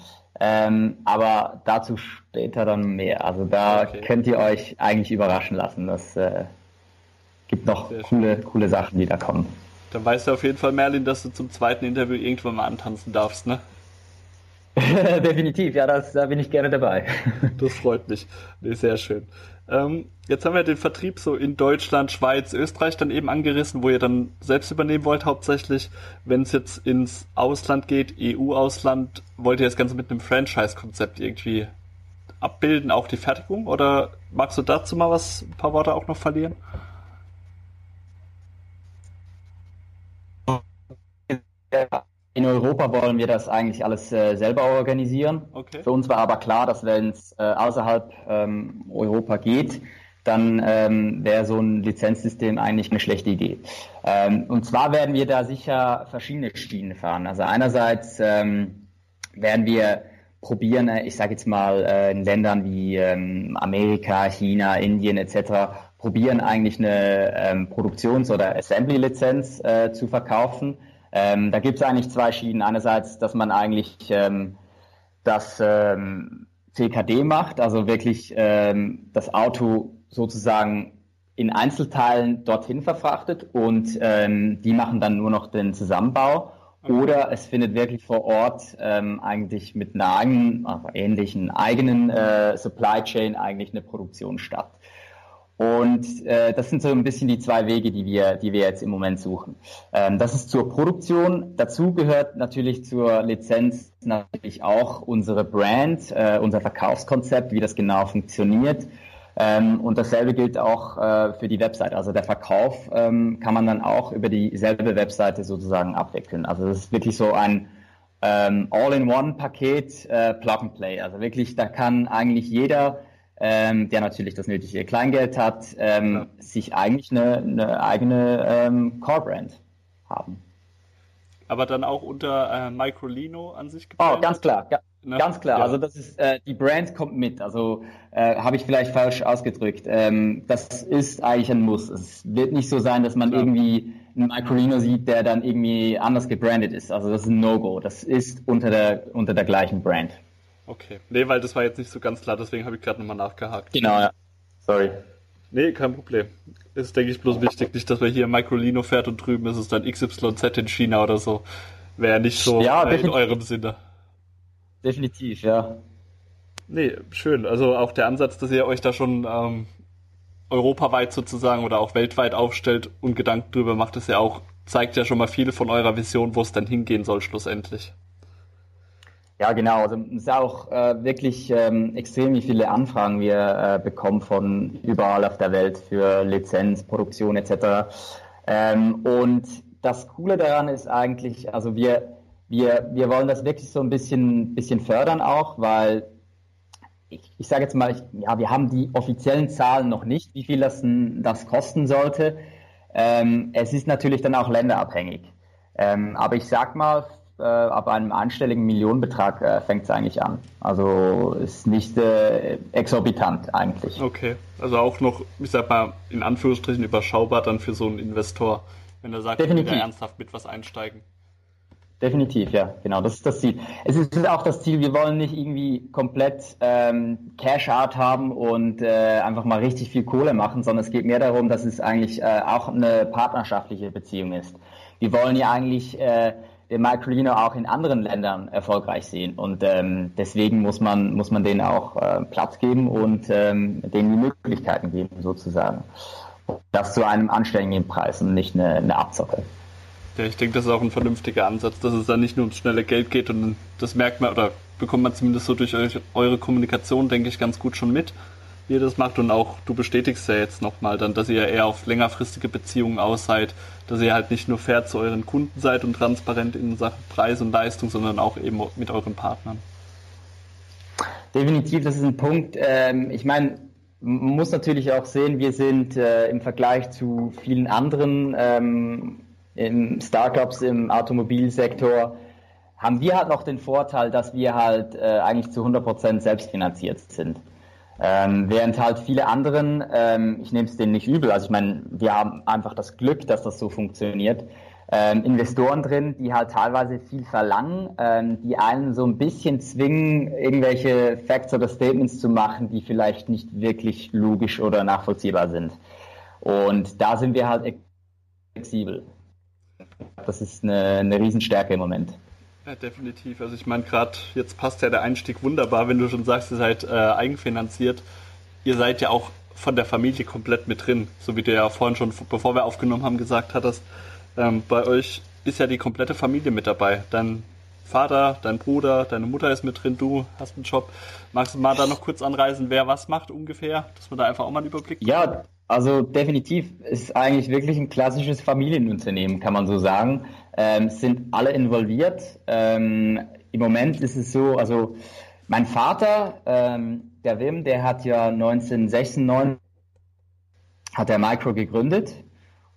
Ähm, aber dazu später dann mehr. Also da okay. könnt ihr euch eigentlich überraschen lassen. Das äh, gibt noch coole, coole Sachen, die da kommen. Dann weißt du auf jeden Fall, Merlin, dass du zum zweiten Interview irgendwann mal antanzen darfst, ne? Definitiv, ja, das, da bin ich gerne dabei. das freut mich. Nee, sehr schön. Ähm, jetzt haben wir den Vertrieb so in Deutschland, Schweiz, Österreich dann eben angerissen, wo ihr dann selbst übernehmen wollt hauptsächlich. Wenn es jetzt ins Ausland geht, EU-Ausland, wollt ihr das Ganze mit einem Franchise-Konzept irgendwie abbilden, auch die Fertigung? Oder magst du dazu mal was, ein paar Worte auch noch verlieren? In Europa wollen wir das eigentlich alles äh, selber organisieren. Okay. Für uns war aber klar, dass wenn es äh, außerhalb ähm, Europa geht, dann ähm, wäre so ein Lizenzsystem eigentlich eine schlechte Idee. Ähm, und zwar werden wir da sicher verschiedene Schienen fahren. Also einerseits ähm, werden wir probieren, äh, ich sage jetzt mal äh, in Ländern wie ähm, Amerika, China, Indien etc. probieren eigentlich eine ähm, Produktions- oder Assembly-Lizenz äh, zu verkaufen ähm, da gibt es eigentlich zwei Schienen. Einerseits, dass man eigentlich ähm, das ähm, CKD macht, also wirklich ähm, das Auto sozusagen in Einzelteilen dorthin verfrachtet und ähm, die machen dann nur noch den Zusammenbau. Oder es findet wirklich vor Ort ähm, eigentlich mit einer eigenen, also ähnlichen eigenen äh, Supply Chain eigentlich eine Produktion statt. Und äh, das sind so ein bisschen die zwei Wege, die wir, die wir jetzt im Moment suchen. Ähm, das ist zur Produktion. Dazu gehört natürlich zur Lizenz natürlich auch unsere Brand, äh, unser Verkaufskonzept, wie das genau funktioniert. Ähm, und dasselbe gilt auch äh, für die Website. Also der Verkauf ähm, kann man dann auch über dieselbe Webseite sozusagen abwickeln. Also das ist wirklich so ein ähm, All-in-One-Paket, äh, Plug and Play. Also wirklich, da kann eigentlich jeder, ähm, der natürlich das nötige Kleingeld hat, ähm, ja. sich eigentlich eine, eine eigene ähm, Core-Brand haben. Aber dann auch unter äh, Microlino an sich gebrandet? Oh, ganz klar. Ja. Ne? Ganz klar, ja. also das ist äh, die Brand kommt mit. Also äh, habe ich vielleicht falsch ausgedrückt. Ähm, das ist eigentlich ein Muss. Es wird nicht so sein, dass man irgendwie einen Microlino sieht, der dann irgendwie anders gebrandet ist. Also das ist ein No-Go. Das ist unter der unter der gleichen Brand. Okay. Nee, weil das war jetzt nicht so ganz klar, deswegen habe ich gerade nochmal nachgehakt. Genau, ja. Sorry. Nee, kein Problem. Ist, denke ich, bloß wichtig. Nicht, dass man hier Microlino fährt und drüben ist es dann XYZ in China oder so. Wäre nicht so ja, in eurem Sinne. Definitiv, ja. Nee, schön. Also auch der Ansatz, dass ihr euch da schon ähm, europaweit sozusagen oder auch weltweit aufstellt und Gedanken drüber macht, ist ja auch, zeigt ja schon mal viel von eurer Vision, wo es dann hingehen soll schlussendlich. Ja, genau. Also es ist auch äh, wirklich ähm, extrem, wie viele Anfragen wir äh, bekommen von überall auf der Welt für Lizenz, Produktion etc. Ähm, und das Coole daran ist eigentlich, also wir wir, wir wollen das wirklich so ein bisschen, bisschen fördern auch, weil ich, ich sage jetzt mal, ich, ja, wir haben die offiziellen Zahlen noch nicht, wie viel das, das kosten sollte. Ähm, es ist natürlich dann auch länderabhängig. Ähm, aber ich sag mal, äh, ab einem einstelligen Millionenbetrag äh, fängt es eigentlich an. Also ist nicht äh, exorbitant eigentlich. Okay, also auch noch, ich sag mal, in Anführungsstrichen überschaubar dann für so einen Investor, wenn er sagt, Definitiv. will ernsthaft mit was einsteigen. Definitiv, ja, genau, das ist das Ziel. Es ist auch das Ziel, wir wollen nicht irgendwie komplett ähm, Cash-Out haben und äh, einfach mal richtig viel Kohle machen, sondern es geht mehr darum, dass es eigentlich äh, auch eine partnerschaftliche Beziehung ist. Wir wollen ja eigentlich äh, den Microlino auch in anderen Ländern erfolgreich sehen und ähm, deswegen muss man, muss man denen auch äh, Platz geben und ähm, denen die Möglichkeiten geben, sozusagen. Das zu einem anständigen Preis und nicht eine, eine Abzocke. Ja, ich denke, das ist auch ein vernünftiger Ansatz, dass es dann nicht nur ums schnelle Geld geht und das merkt man oder bekommt man zumindest so durch eure Kommunikation, denke ich, ganz gut schon mit, ihr das macht und auch du bestätigst ja jetzt nochmal dann, dass ihr eher auf längerfristige Beziehungen aus seid, dass ihr halt nicht nur fair zu euren Kunden seid und transparent in Sachen Preis und Leistung, sondern auch eben mit euren Partnern. Definitiv, das ist ein Punkt. Ähm, ich meine, man muss natürlich auch sehen, wir sind äh, im Vergleich zu vielen anderen ähm, Startups im Automobilsektor haben wir halt noch den Vorteil, dass wir halt äh, eigentlich zu 100% selbstfinanziert sind. Ähm, während halt viele anderen, ähm, ich nehme es denen nicht übel, also ich meine, wir haben einfach das Glück, dass das so funktioniert, ähm, Investoren drin, die halt teilweise viel verlangen, ähm, die einen so ein bisschen zwingen, irgendwelche Facts oder Statements zu machen, die vielleicht nicht wirklich logisch oder nachvollziehbar sind. Und da sind wir halt flexibel. Das ist eine, eine Riesenstärke im Moment. Ja, definitiv. Also ich meine, gerade jetzt passt ja der Einstieg wunderbar, wenn du schon sagst, ihr seid äh, eigenfinanziert. Ihr seid ja auch von der Familie komplett mit drin, so wie du ja vorhin schon, bevor wir aufgenommen haben, gesagt hattest. Ähm, bei euch ist ja die komplette Familie mit dabei. Dein Vater, dein Bruder, deine Mutter ist mit drin, du hast einen Job. Magst du mal da noch kurz anreisen, wer was macht ungefähr, dass wir da einfach auch mal einen Überblick bekommen? Ja, also definitiv ist eigentlich wirklich ein klassisches Familienunternehmen, kann man so sagen. Ähm, sind alle involviert. Ähm, Im Moment ist es so, also mein Vater, ähm, der Wim, der hat ja 1996 hat der Micro gegründet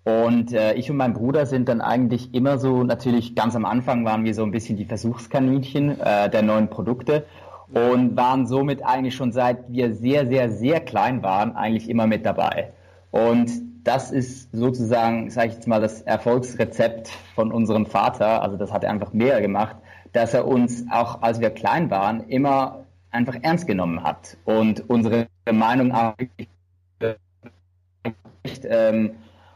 und äh, ich und mein Bruder sind dann eigentlich immer so, natürlich ganz am Anfang waren wir so ein bisschen die Versuchskaninchen äh, der neuen Produkte und waren somit eigentlich schon seit wir sehr, sehr, sehr klein waren, eigentlich immer mit dabei. Und das ist sozusagen, sage ich jetzt mal, das Erfolgsrezept von unserem Vater. Also das hat er einfach mehr gemacht, dass er uns auch, als wir klein waren, immer einfach ernst genommen hat und unsere Meinung auch ähm,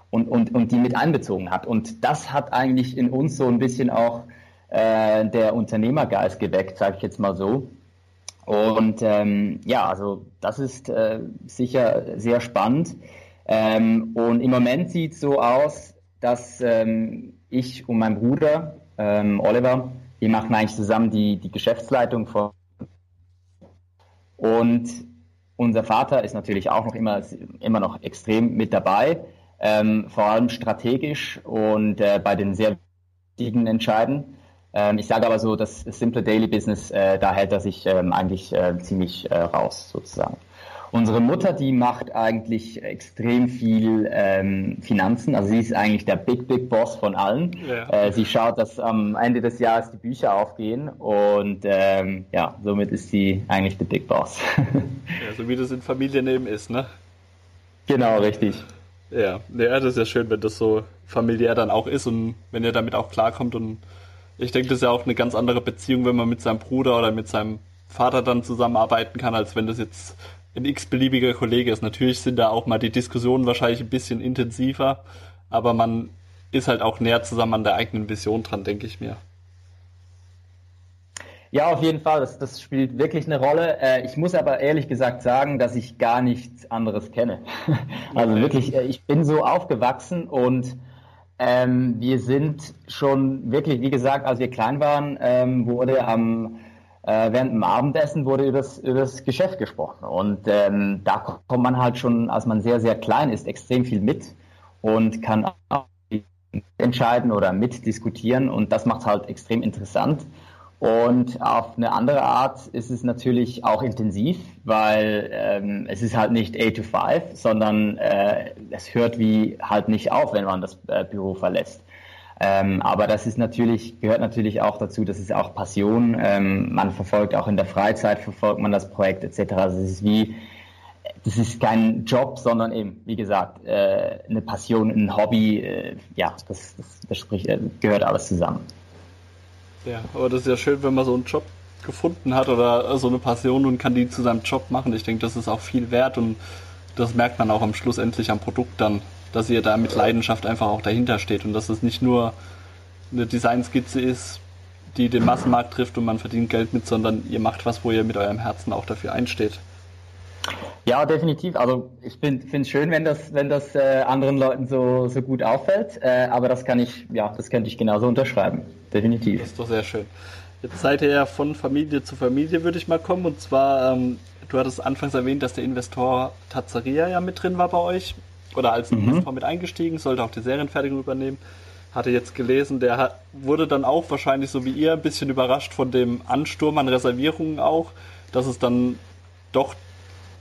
und, und, und die mit einbezogen hat. Und das hat eigentlich in uns so ein bisschen auch äh, der Unternehmergeist geweckt, sage ich jetzt mal so. Und ähm, ja, also das ist äh, sicher sehr spannend. Ähm, und im Moment sieht es so aus, dass ähm, ich und mein Bruder ähm, Oliver, wir machen eigentlich zusammen die, die Geschäftsleitung von. Und unser Vater ist natürlich auch noch immer, immer noch extrem mit dabei, ähm, vor allem strategisch und äh, bei den sehr wichtigen Entscheiden. Ähm, ich sage aber so, das simple Daily Business, äh, da hält er sich ähm, eigentlich äh, ziemlich äh, raus sozusagen. Unsere Mutter, die macht eigentlich extrem viel ähm, Finanzen. Also sie ist eigentlich der Big Big Boss von allen. Ja. Äh, sie schaut, dass am Ende des Jahres die Bücher aufgehen und ähm, ja, somit ist sie eigentlich der Big Boss. ja, so wie das in Familien eben ist, ne? Genau, richtig. Ja, ja, das ist ja schön, wenn das so familiär dann auch ist und wenn ihr damit auch klarkommt und ich denke, das ist ja auch eine ganz andere Beziehung, wenn man mit seinem Bruder oder mit seinem Vater dann zusammenarbeiten kann, als wenn das jetzt ein x-beliebiger Kollege ist. Natürlich sind da auch mal die Diskussionen wahrscheinlich ein bisschen intensiver, aber man ist halt auch näher zusammen an der eigenen Vision dran, denke ich mir. Ja, auf jeden Fall. Das, das spielt wirklich eine Rolle. Äh, ich muss aber ehrlich gesagt sagen, dass ich gar nichts anderes kenne. Also okay. wirklich, äh, ich bin so aufgewachsen und ähm, wir sind schon wirklich, wie gesagt, als wir klein waren, ähm, wurde am äh, während dem Abendessen wurde über das, über das Geschäft gesprochen. Und ähm, da kommt man halt schon, als man sehr, sehr klein ist, extrem viel mit und kann auch entscheiden oder mitdiskutieren. Und das macht halt extrem interessant. Und auf eine andere Art ist es natürlich auch intensiv, weil ähm, es ist halt nicht 8 to 5, sondern äh, es hört wie halt nicht auf, wenn man das äh, Büro verlässt. Ähm, aber das ist natürlich, gehört natürlich auch dazu, das ist auch Passion. Ähm, man verfolgt auch in der Freizeit, verfolgt man das Projekt etc. Also es ist wie, das ist kein Job, sondern eben, wie gesagt, äh, eine Passion, ein Hobby. Äh, ja, das, das, das spricht, äh, gehört alles zusammen. Ja, aber das ist ja schön, wenn man so einen Job gefunden hat oder so eine Passion und kann die zu seinem Job machen. Ich denke, das ist auch viel wert und das merkt man auch am Schluss endlich am Produkt dann, dass ihr da mit Leidenschaft einfach auch dahinter steht und dass es nicht nur eine Designskizze ist, die den Massenmarkt trifft und man verdient Geld mit, sondern ihr macht was, wo ihr mit eurem Herzen auch dafür einsteht. Ja, definitiv. Also ich finde es schön, wenn das, wenn das äh, anderen Leuten so, so gut auffällt, äh, aber das kann ich, ja, das könnte ich genauso unterschreiben. Definitiv. Das ist doch sehr schön. Jetzt seid ihr ja von Familie zu Familie, würde ich mal kommen. Und zwar, ähm, du hattest anfangs erwähnt, dass der Investor Tazaria ja mit drin war bei euch oder als mhm. Mit eingestiegen, sollte auch die Serienfertigung übernehmen. Hatte jetzt gelesen, der hat, wurde dann auch wahrscheinlich so wie ihr ein bisschen überrascht von dem Ansturm an Reservierungen auch, dass es dann doch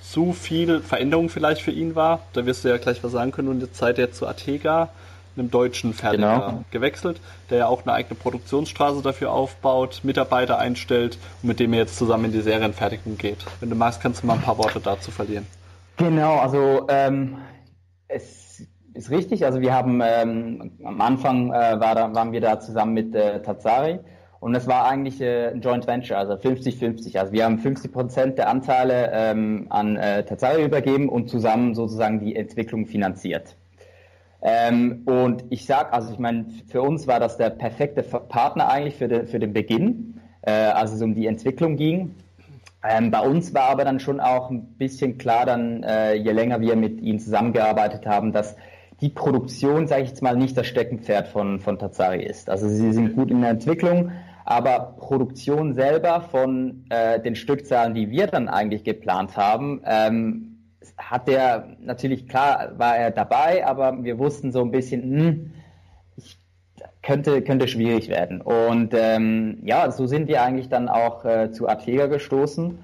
zu viel Veränderung vielleicht für ihn war. Da wirst du ja gleich was sagen können. Und jetzt seid ihr zu Atega, einem deutschen Fertiger, genau. gewechselt, der ja auch eine eigene Produktionsstraße dafür aufbaut, Mitarbeiter einstellt und mit dem ihr jetzt zusammen in die Serienfertigung geht. Wenn du magst, kannst du mal ein paar Worte dazu verlieren. Genau, also ähm, es ist richtig. Also wir haben ähm, am Anfang äh, war da, waren wir da zusammen mit äh, Tazari und es war eigentlich äh, ein Joint Venture, also 50-50. Also wir haben 50 Prozent der Anteile ähm, an äh, Tazari übergeben und zusammen sozusagen die Entwicklung finanziert. Ähm, und ich sag, also ich meine, für uns war das der perfekte Partner eigentlich für, de, für den Beginn, äh, als es um die Entwicklung ging. Ähm, bei uns war aber dann schon auch ein bisschen klar, dann äh, je länger wir mit ihnen zusammengearbeitet haben, dass die Produktion, sage ich jetzt mal, nicht das Steckenpferd von, von Tazari ist. Also sie sind gut in der Entwicklung, aber Produktion selber von äh, den Stückzahlen, die wir dann eigentlich geplant haben, ähm, hat der natürlich klar war er dabei, aber wir wussten so ein bisschen, hm, ich, könnte könnte schwierig werden. Und ähm, ja, so sind wir eigentlich dann auch äh, zu Artega gestoßen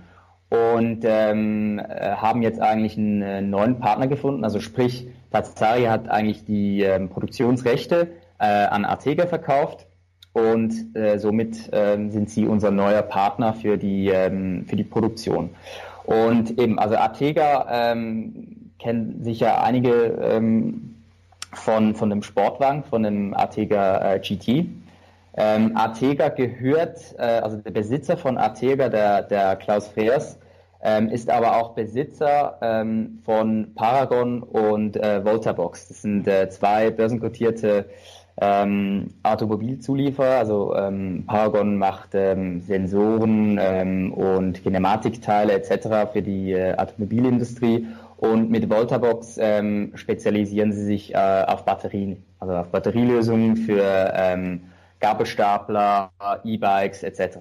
und ähm, äh, haben jetzt eigentlich einen äh, neuen Partner gefunden. Also sprich, Tazari hat eigentlich die ähm, Produktionsrechte äh, an Artega verkauft und äh, somit ähm, sind sie unser neuer Partner für die ähm, für die Produktion. Und eben, also Artega ähm, kennen sicher einige ähm, von, von dem Sportwagen, von dem Artega äh, GT. Ähm, Artega gehört, äh, also der Besitzer von Artega, der, der Klaus Freers, ähm, ist aber auch Besitzer ähm, von Paragon und äh, Voltabox. Das sind äh, zwei börsenkotierte ähm, Automobilzulieferer. Also ähm, Paragon macht ähm, Sensoren ähm, und Kinematikteile etc. für die äh, Automobilindustrie und mit Voltabox ähm, spezialisieren sie sich äh, auf Batterien, also auf Batterielösungen für ähm, Gabelstapler, E-Bikes etc.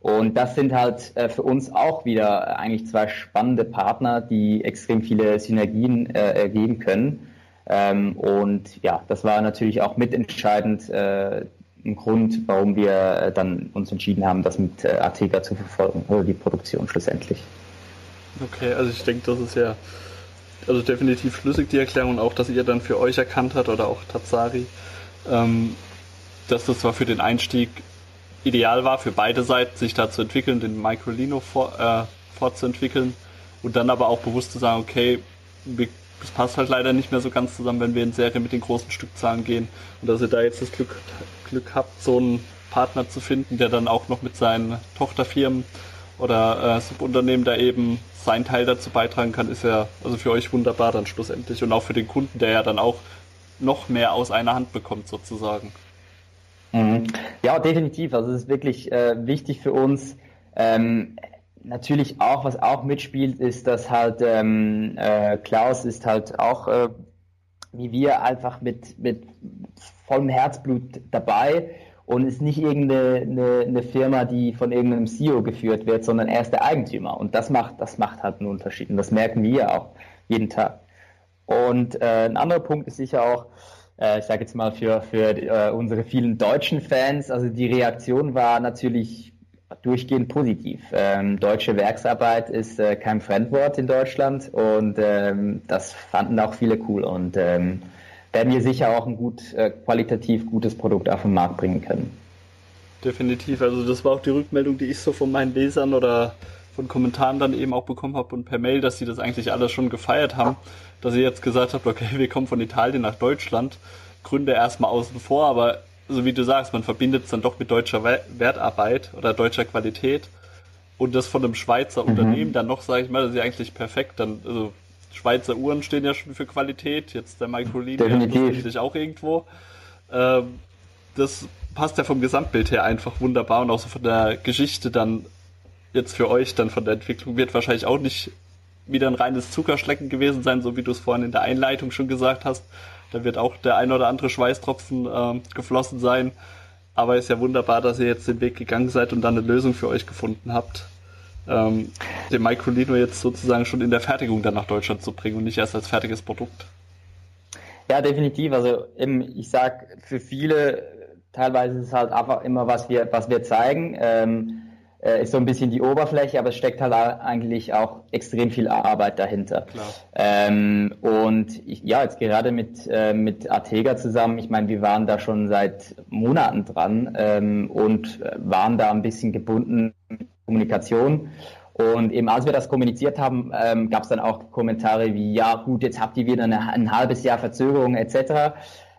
Und das sind halt äh, für uns auch wieder eigentlich zwei spannende Partner, die extrem viele Synergien äh, ergeben können. Ähm, und ja, das war natürlich auch mitentscheidend äh, ein Grund, warum wir äh, dann uns entschieden haben, das mit äh, Artega zu verfolgen, oder die Produktion schlussendlich. Okay, also ich denke, das ist ja also definitiv schlüssig die Erklärung, auch dass ihr dann für euch erkannt habt oder auch Tatsari, ähm, dass das zwar für den Einstieg ideal war, für beide Seiten sich da zu entwickeln, den Microlino vor, äh, fortzuentwickeln und dann aber auch bewusst zu sagen, okay, es passt halt leider nicht mehr so ganz zusammen, wenn wir in Serie mit den großen Stückzahlen gehen. Und dass ihr da jetzt das Glück, Glück habt, so einen Partner zu finden, der dann auch noch mit seinen Tochterfirmen oder äh, Subunternehmen da eben seinen Teil dazu beitragen kann, ist ja also für euch wunderbar dann schlussendlich und auch für den Kunden, der ja dann auch noch mehr aus einer Hand bekommt sozusagen. Mhm. Ja, definitiv. Also es ist wirklich äh, wichtig für uns. Ähm, natürlich auch, was auch mitspielt, ist, dass halt ähm, äh, Klaus ist halt auch äh, wie wir einfach mit, mit vollem Herzblut dabei und ist nicht irgendeine eine, Firma, die von irgendeinem CEO geführt wird, sondern er ist der Eigentümer. Und das macht, das macht halt einen Unterschied. Und das merken wir auch jeden Tag. Und äh, ein anderer Punkt ist sicher auch, äh, ich sage jetzt mal für, für äh, unsere vielen deutschen Fans, also die Reaktion war natürlich durchgehend positiv. Ähm, deutsche Werksarbeit ist äh, kein Fremdwort in Deutschland und ähm, das fanden auch viele cool. Und ähm, werden wir sicher auch ein gut, äh, qualitativ gutes Produkt auf den Markt bringen können. Definitiv. Also das war auch die Rückmeldung, die ich so von meinen Lesern oder von Kommentaren dann eben auch bekommen habe und per Mail, dass sie das eigentlich alles schon gefeiert haben, dass ihr jetzt gesagt habt, okay, wir kommen von Italien nach Deutschland, Gründe erstmal außen vor, aber so wie du sagst, man verbindet es dann doch mit deutscher Wertarbeit oder deutscher Qualität und das von einem Schweizer mhm. Unternehmen dann noch, sage ich mal, das ist ja eigentlich perfekt. Dann, also Schweizer Uhren stehen ja schon für Qualität, jetzt der Microlin natürlich auch irgendwo. Ähm, das passt ja vom Gesamtbild her einfach wunderbar und auch so von der Geschichte dann jetzt für euch dann von der Entwicklung wird wahrscheinlich auch nicht wieder ein reines Zuckerschlecken gewesen sein, so wie du es vorhin in der Einleitung schon gesagt hast. Da wird auch der ein oder andere Schweißtropfen äh, geflossen sein. Aber ist ja wunderbar, dass ihr jetzt den Weg gegangen seid und dann eine Lösung für euch gefunden habt ähm, den Microlino jetzt sozusagen schon in der Fertigung dann nach Deutschland zu bringen und nicht erst als fertiges Produkt. Ja, definitiv. Also eben, ich sag für viele teilweise ist es halt einfach immer, was wir, was wir zeigen. Ähm, äh, ist so ein bisschen die Oberfläche, aber es steckt halt eigentlich auch extrem viel Arbeit dahinter. Ähm, und ich, ja, jetzt gerade mit, äh, mit Artega zusammen, ich meine, wir waren da schon seit Monaten dran ähm, und waren da ein bisschen gebunden Kommunikation. Und eben als wir das kommuniziert haben, ähm, gab es dann auch Kommentare wie, ja gut, jetzt habt ihr wieder eine, ein halbes Jahr Verzögerung etc.,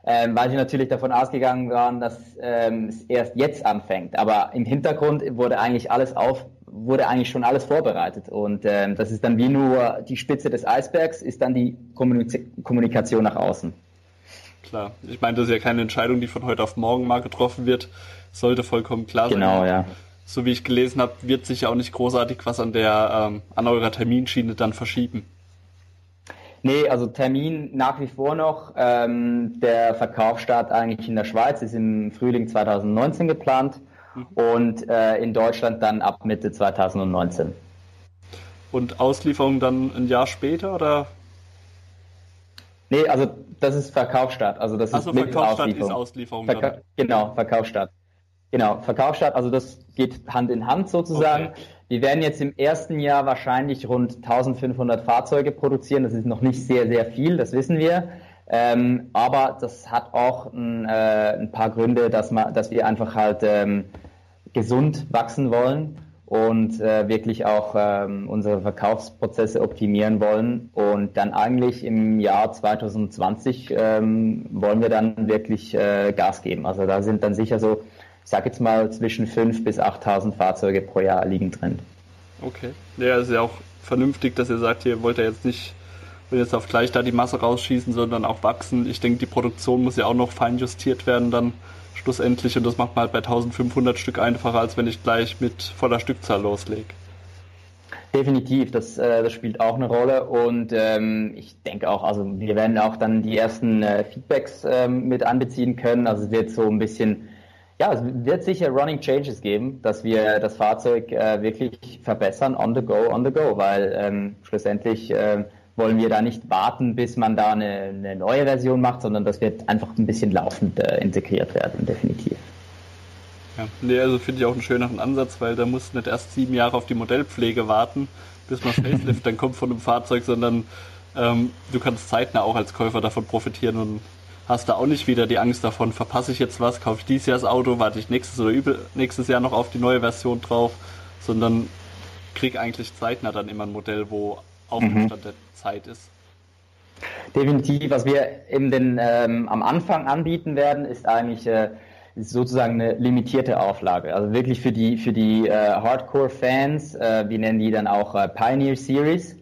ähm, weil sie natürlich davon ausgegangen waren, dass ähm, es erst jetzt anfängt. Aber im Hintergrund wurde eigentlich alles auf, wurde eigentlich schon alles vorbereitet. Und ähm, das ist dann wie nur die Spitze des Eisbergs, ist dann die Kommunik Kommunikation nach außen. Klar, ich meine, das ist ja keine Entscheidung, die von heute auf morgen mal getroffen wird. Sollte vollkommen klar sein. Genau, ja so wie ich gelesen habe, wird sich ja auch nicht großartig was an der ähm, an eurer Terminschiene dann verschieben. Nee, also Termin nach wie vor noch. Ähm, der Verkaufsstart eigentlich in der Schweiz ist im Frühling 2019 geplant mhm. und äh, in Deutschland dann ab Mitte 2019. Und Auslieferung dann ein Jahr später oder? Nee, also das ist Verkaufsstart. Also das also ist Verkaufsstart ist Auslieferung. Verka genau, Verkaufsstart. Genau, Verkaufsstart, also das geht Hand in Hand sozusagen. Okay. Wir werden jetzt im ersten Jahr wahrscheinlich rund 1500 Fahrzeuge produzieren. Das ist noch nicht sehr, sehr viel, das wissen wir. Ähm, aber das hat auch ein, äh, ein paar Gründe, dass, man, dass wir einfach halt ähm, gesund wachsen wollen und äh, wirklich auch ähm, unsere Verkaufsprozesse optimieren wollen. Und dann eigentlich im Jahr 2020 ähm, wollen wir dann wirklich äh, Gas geben. Also da sind dann sicher so ich sage jetzt mal, zwischen 5.000 bis 8.000 Fahrzeuge pro Jahr liegen drin. Okay. Ja, ist ja auch vernünftig, dass ihr sagt, ihr wollt ja jetzt nicht will jetzt auf gleich da die Masse rausschießen, sondern auch wachsen. Ich denke, die Produktion muss ja auch noch fein justiert werden dann schlussendlich und das macht man halt bei 1500 Stück einfacher, als wenn ich gleich mit voller Stückzahl loslege. Definitiv, das, äh, das spielt auch eine Rolle und ähm, ich denke auch, also wir werden auch dann die ersten äh, Feedbacks ähm, mit anbeziehen können. Also es wird so ein bisschen Ja, es wird sicher Running Changes geben, dass wir das Fahrzeug äh, wirklich verbessern on the go, on the go, weil ähm, schlussendlich äh, wollen wir da nicht warten, bis man da eine, eine, neue Version macht, sondern das wird einfach ein bisschen laufend äh, integriert werden, definitiv. Ja, nee, also finde ich auch einen schöneren Ansatz, weil da muss nicht erst sieben Jahre auf die Modellpflege warten, bis man Facelift dann kommt von einem Fahrzeug, sondern ähm, du kannst zeitnah auch als Käufer davon profitieren und hast da auch nicht wieder die Angst davon, verpasse ich jetzt was, kaufe ich dieses Jahr das Auto, warte ich nächstes oder übel, nächstes Jahr noch auf die neue Version drauf, sondern krieg eigentlich zeitnah dann immer ein Modell, wo auf dem mhm. Stand der Zeit ist. Definitiv, was wir in den, ähm, am Anfang anbieten werden, ist eigentlich äh, sozusagen eine limitierte Auflage. Also wirklich für die, für die äh, Hardcore-Fans, äh, wir nennen die dann auch äh, Pioneer Series.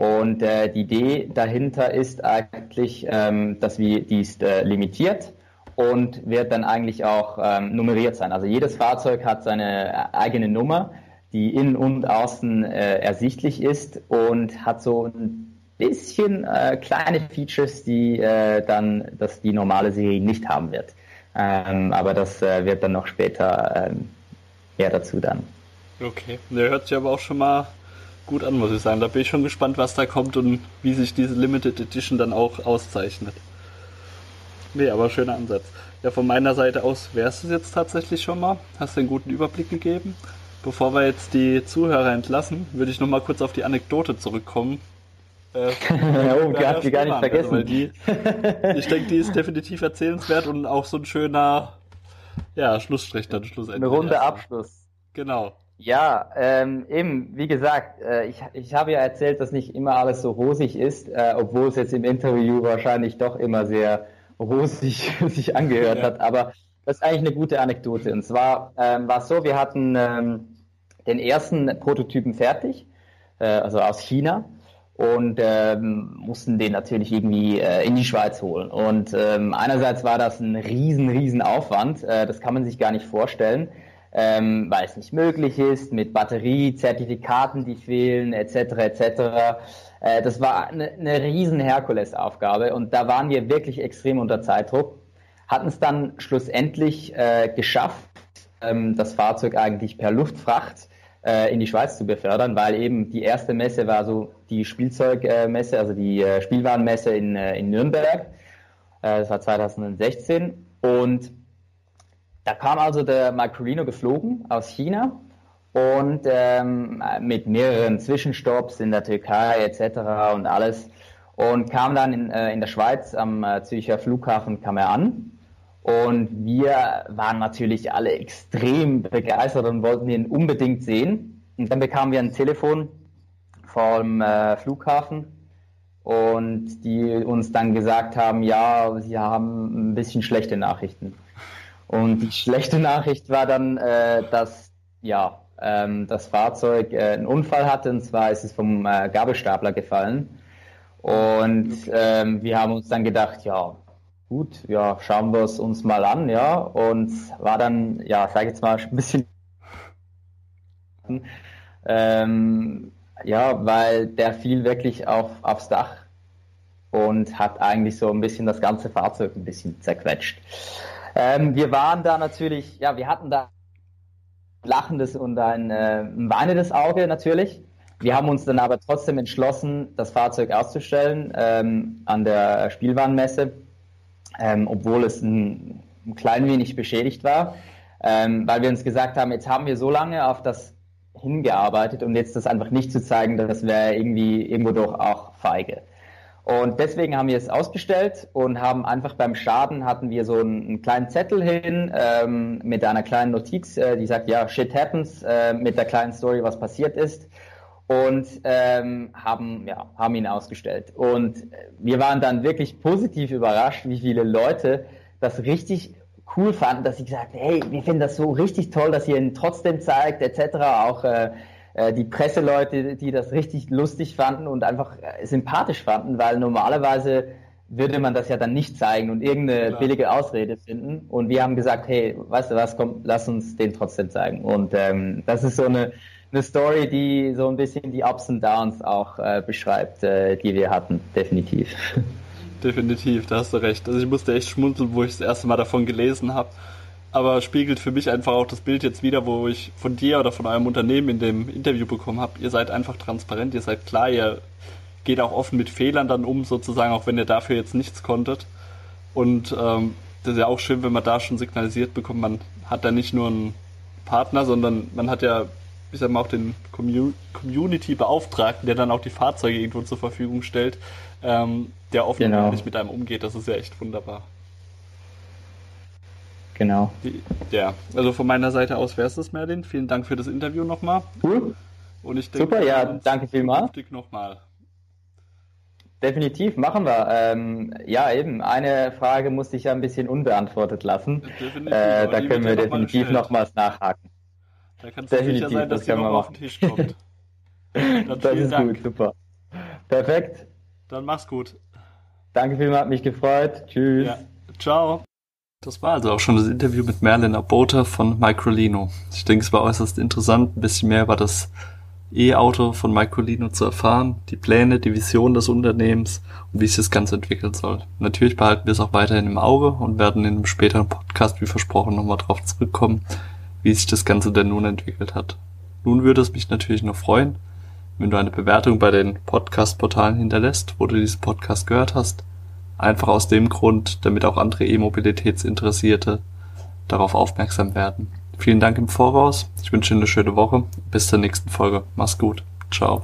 Und äh, die Idee dahinter ist eigentlich, ähm, dass wir die ist äh, limitiert und wird dann eigentlich auch ähm, nummeriert sein. Also jedes Fahrzeug hat seine äh, eigene Nummer, die innen und außen äh, ersichtlich ist und hat so ein bisschen äh, kleine Features, die äh, dann, dass die normale Serie nicht haben wird. Ähm, aber das äh, wird dann noch später ähm, mehr dazu dann. Okay, der hört sich aber auch schon mal gut an, muss ich sagen. Da bin ich schon gespannt, was da kommt und wie sich diese Limited Edition dann auch auszeichnet. Nee, aber schöner Ansatz. Ja, von meiner Seite aus wärst du es jetzt tatsächlich schon mal. Hast du einen guten Überblick gegeben. Bevor wir jetzt die Zuhörer entlassen, würde ich noch mal kurz auf die Anekdote zurückkommen. Äh, oh, die hat die gar nicht vergessen. Also, die, ich denke, die ist definitiv erzählenswert und auch so ein schöner ja, Schlussstrich dann schlussendlich. Eine runde Abschluss. Genau. Ja, ähm, eben, wie gesagt, äh, ich, ich habe ja erzählt, dass nicht immer alles so rosig ist, äh, obwohl es jetzt im Interview wahrscheinlich doch immer sehr rosig sich angehört ja. hat. Aber das ist eigentlich eine gute Anekdote. Und zwar ähm, war es so, wir hatten ähm, den ersten Prototypen fertig, äh, also aus China und ähm, mussten den natürlich irgendwie äh, in die Schweiz holen. Und ähm, einerseits war das ein riesen, riesen Aufwand, äh, das kann man sich gar nicht vorstellen ähm, weil es nicht möglich ist, mit Batterie, Zertifikaten, die fehlen, etc. etc. Äh, das war eine, eine riesen Herkulesaufgabe und da waren wir wirklich extrem unter Zeitdruck. Hatten es dann schlussendlich äh, geschafft, ähm, das Fahrzeug eigentlich per Luftfracht äh, in die Schweiz zu befördern, weil eben die erste Messe war so die Spielzeugmesse, also die äh, Spielwarenmesse in, äh, in Nürnberg. Äh, das war 2016 und da kam also der Marcolino geflogen aus China und ähm, mit mehreren Zwischenstopps in der Türkei etc. und alles und kam dann in, äh, in der Schweiz am äh, Zürcher Flughafen kam er an und wir waren natürlich alle extrem begeistert und wollten ihn unbedingt sehen und dann bekamen wir ein Telefon vom äh, Flughafen und die uns dann gesagt haben, ja, sie haben ein bisschen schlechte Nachrichten. Und die schlechte Nachricht war dann, äh, dass ja, ähm, das Fahrzeug äh, einen Unfall hatte, und zwar ist es vom äh, Gabelstapler gefallen. Und ähm, wir haben uns dann gedacht, ja, gut, ja, schauen wir es uns mal an, ja. Und war dann, ja, sag ich jetzt mal, ein bisschen ähm, ja, weil der fiel wirklich auf, aufs Dach und hat eigentlich so ein bisschen das ganze Fahrzeug ein bisschen zerquetscht. Ähm, wir waren da natürlich, ja, wir hatten da ein lachendes und ein, äh, ein weinendes Auge natürlich. Wir haben uns dann aber trotzdem entschlossen, das Fahrzeug auszustellen ähm, an der Spielwarenmesse, ähm, obwohl es ein, ein, klein wenig beschädigt war, ähm, weil wir uns gesagt haben, jetzt haben wir so lange auf das hingearbeitet und jetzt das einfach nicht zu zeigen, das wäre irgendwie irgendwo doch auch feige. Und deswegen haben wir es ausgestellt und haben einfach beim Schaden hatten wir so einen, einen kleinen Zettel hin ähm, mit einer kleinen Notiz, äh, die sagt, ja, shit happens, äh, mit der kleinen Story, was passiert ist. Und ähm, haben, ja, haben ihn ausgestellt. Und wir waren dann wirklich positiv überrascht, wie viele Leute das richtig cool fanden, dass sie gesagt hey, wir finden das so richtig toll, dass ihr ihn trotzdem zeigt, etc. Auch äh, äh, die Presseleute, die das richtig lustig fanden und einfach äh, sympathisch fanden, weil normalerweise würde man das ja dann nicht zeigen und irgendeine Klar. billige Ausrede finden. Und wir haben gesagt, hey, weißt du was, komm, lass uns den trotzdem zeigen. Und ähm, das ist so eine, eine Story, die so ein bisschen die Ups und Downs auch äh, beschreibt, äh, die wir hatten, definitiv. Definitiv, da hast du recht. Also ich musste echt schmunzeln, wo ich das erste Mal davon gelesen habe aber spiegelt für mich einfach auch das Bild jetzt wieder, wo ich von dir oder von eurem Unternehmen in dem Interview bekommen habe. Ihr seid einfach transparent, ihr seid klar, ihr geht auch offen mit Fehlern dann um, sozusagen, auch wenn ihr dafür jetzt nichts konntet. Und ähm, das ist ja auch schön, wenn man da schon signalisiert bekommt, man hat da nicht nur einen Partner, sondern man hat ja, ich sag mal, auch den Community-Beauftragten, der dann auch die Fahrzeuge irgendwo zur Verfügung stellt, ähm, der offen genau. mit einem umgeht. Das ist ja echt wunderbar. Genau. Ja, also von meiner Seite aus wäre es das, Merlin. Vielen Dank für das Interview nochmal. Cool. Und ich denke, Super, ja, danke vielmals. Nochmal. Definitiv, machen wir. Ähm, ja, eben, eine Frage musste ich ja ein bisschen unbeantwortet lassen. Äh, da können wir definitiv nochmals nachhaken. Da kannst du sicher sein, dass das die noch auf den Tisch kommt. das ist Dank. gut, super. Perfekt. Dann mach's gut. Danke vielmals, hat mich gefreut. Tschüss. Ja. Ciao. Das war also auch schon das Interview mit Merlin Abota von Microlino. Ich denke, es war äußerst interessant, ein bisschen mehr über das E-Auto von Microlino zu erfahren, die Pläne, die Vision des Unternehmens und wie sich das Ganze entwickeln soll. Natürlich behalten wir es auch weiterhin im Auge und werden in einem späteren Podcast, wie versprochen, nochmal drauf zurückkommen, wie sich das Ganze denn nun entwickelt hat. Nun würde es mich natürlich noch freuen, wenn du eine Bewertung bei den Podcast-Portalen hinterlässt, wo du diesen Podcast gehört hast Einfach aus dem Grund, damit auch andere E-Mobilitätsinteressierte darauf aufmerksam werden. Vielen Dank im Voraus. Ich wünsche Ihnen eine schöne Woche. Bis zur nächsten Folge. Mach's gut. Ciao.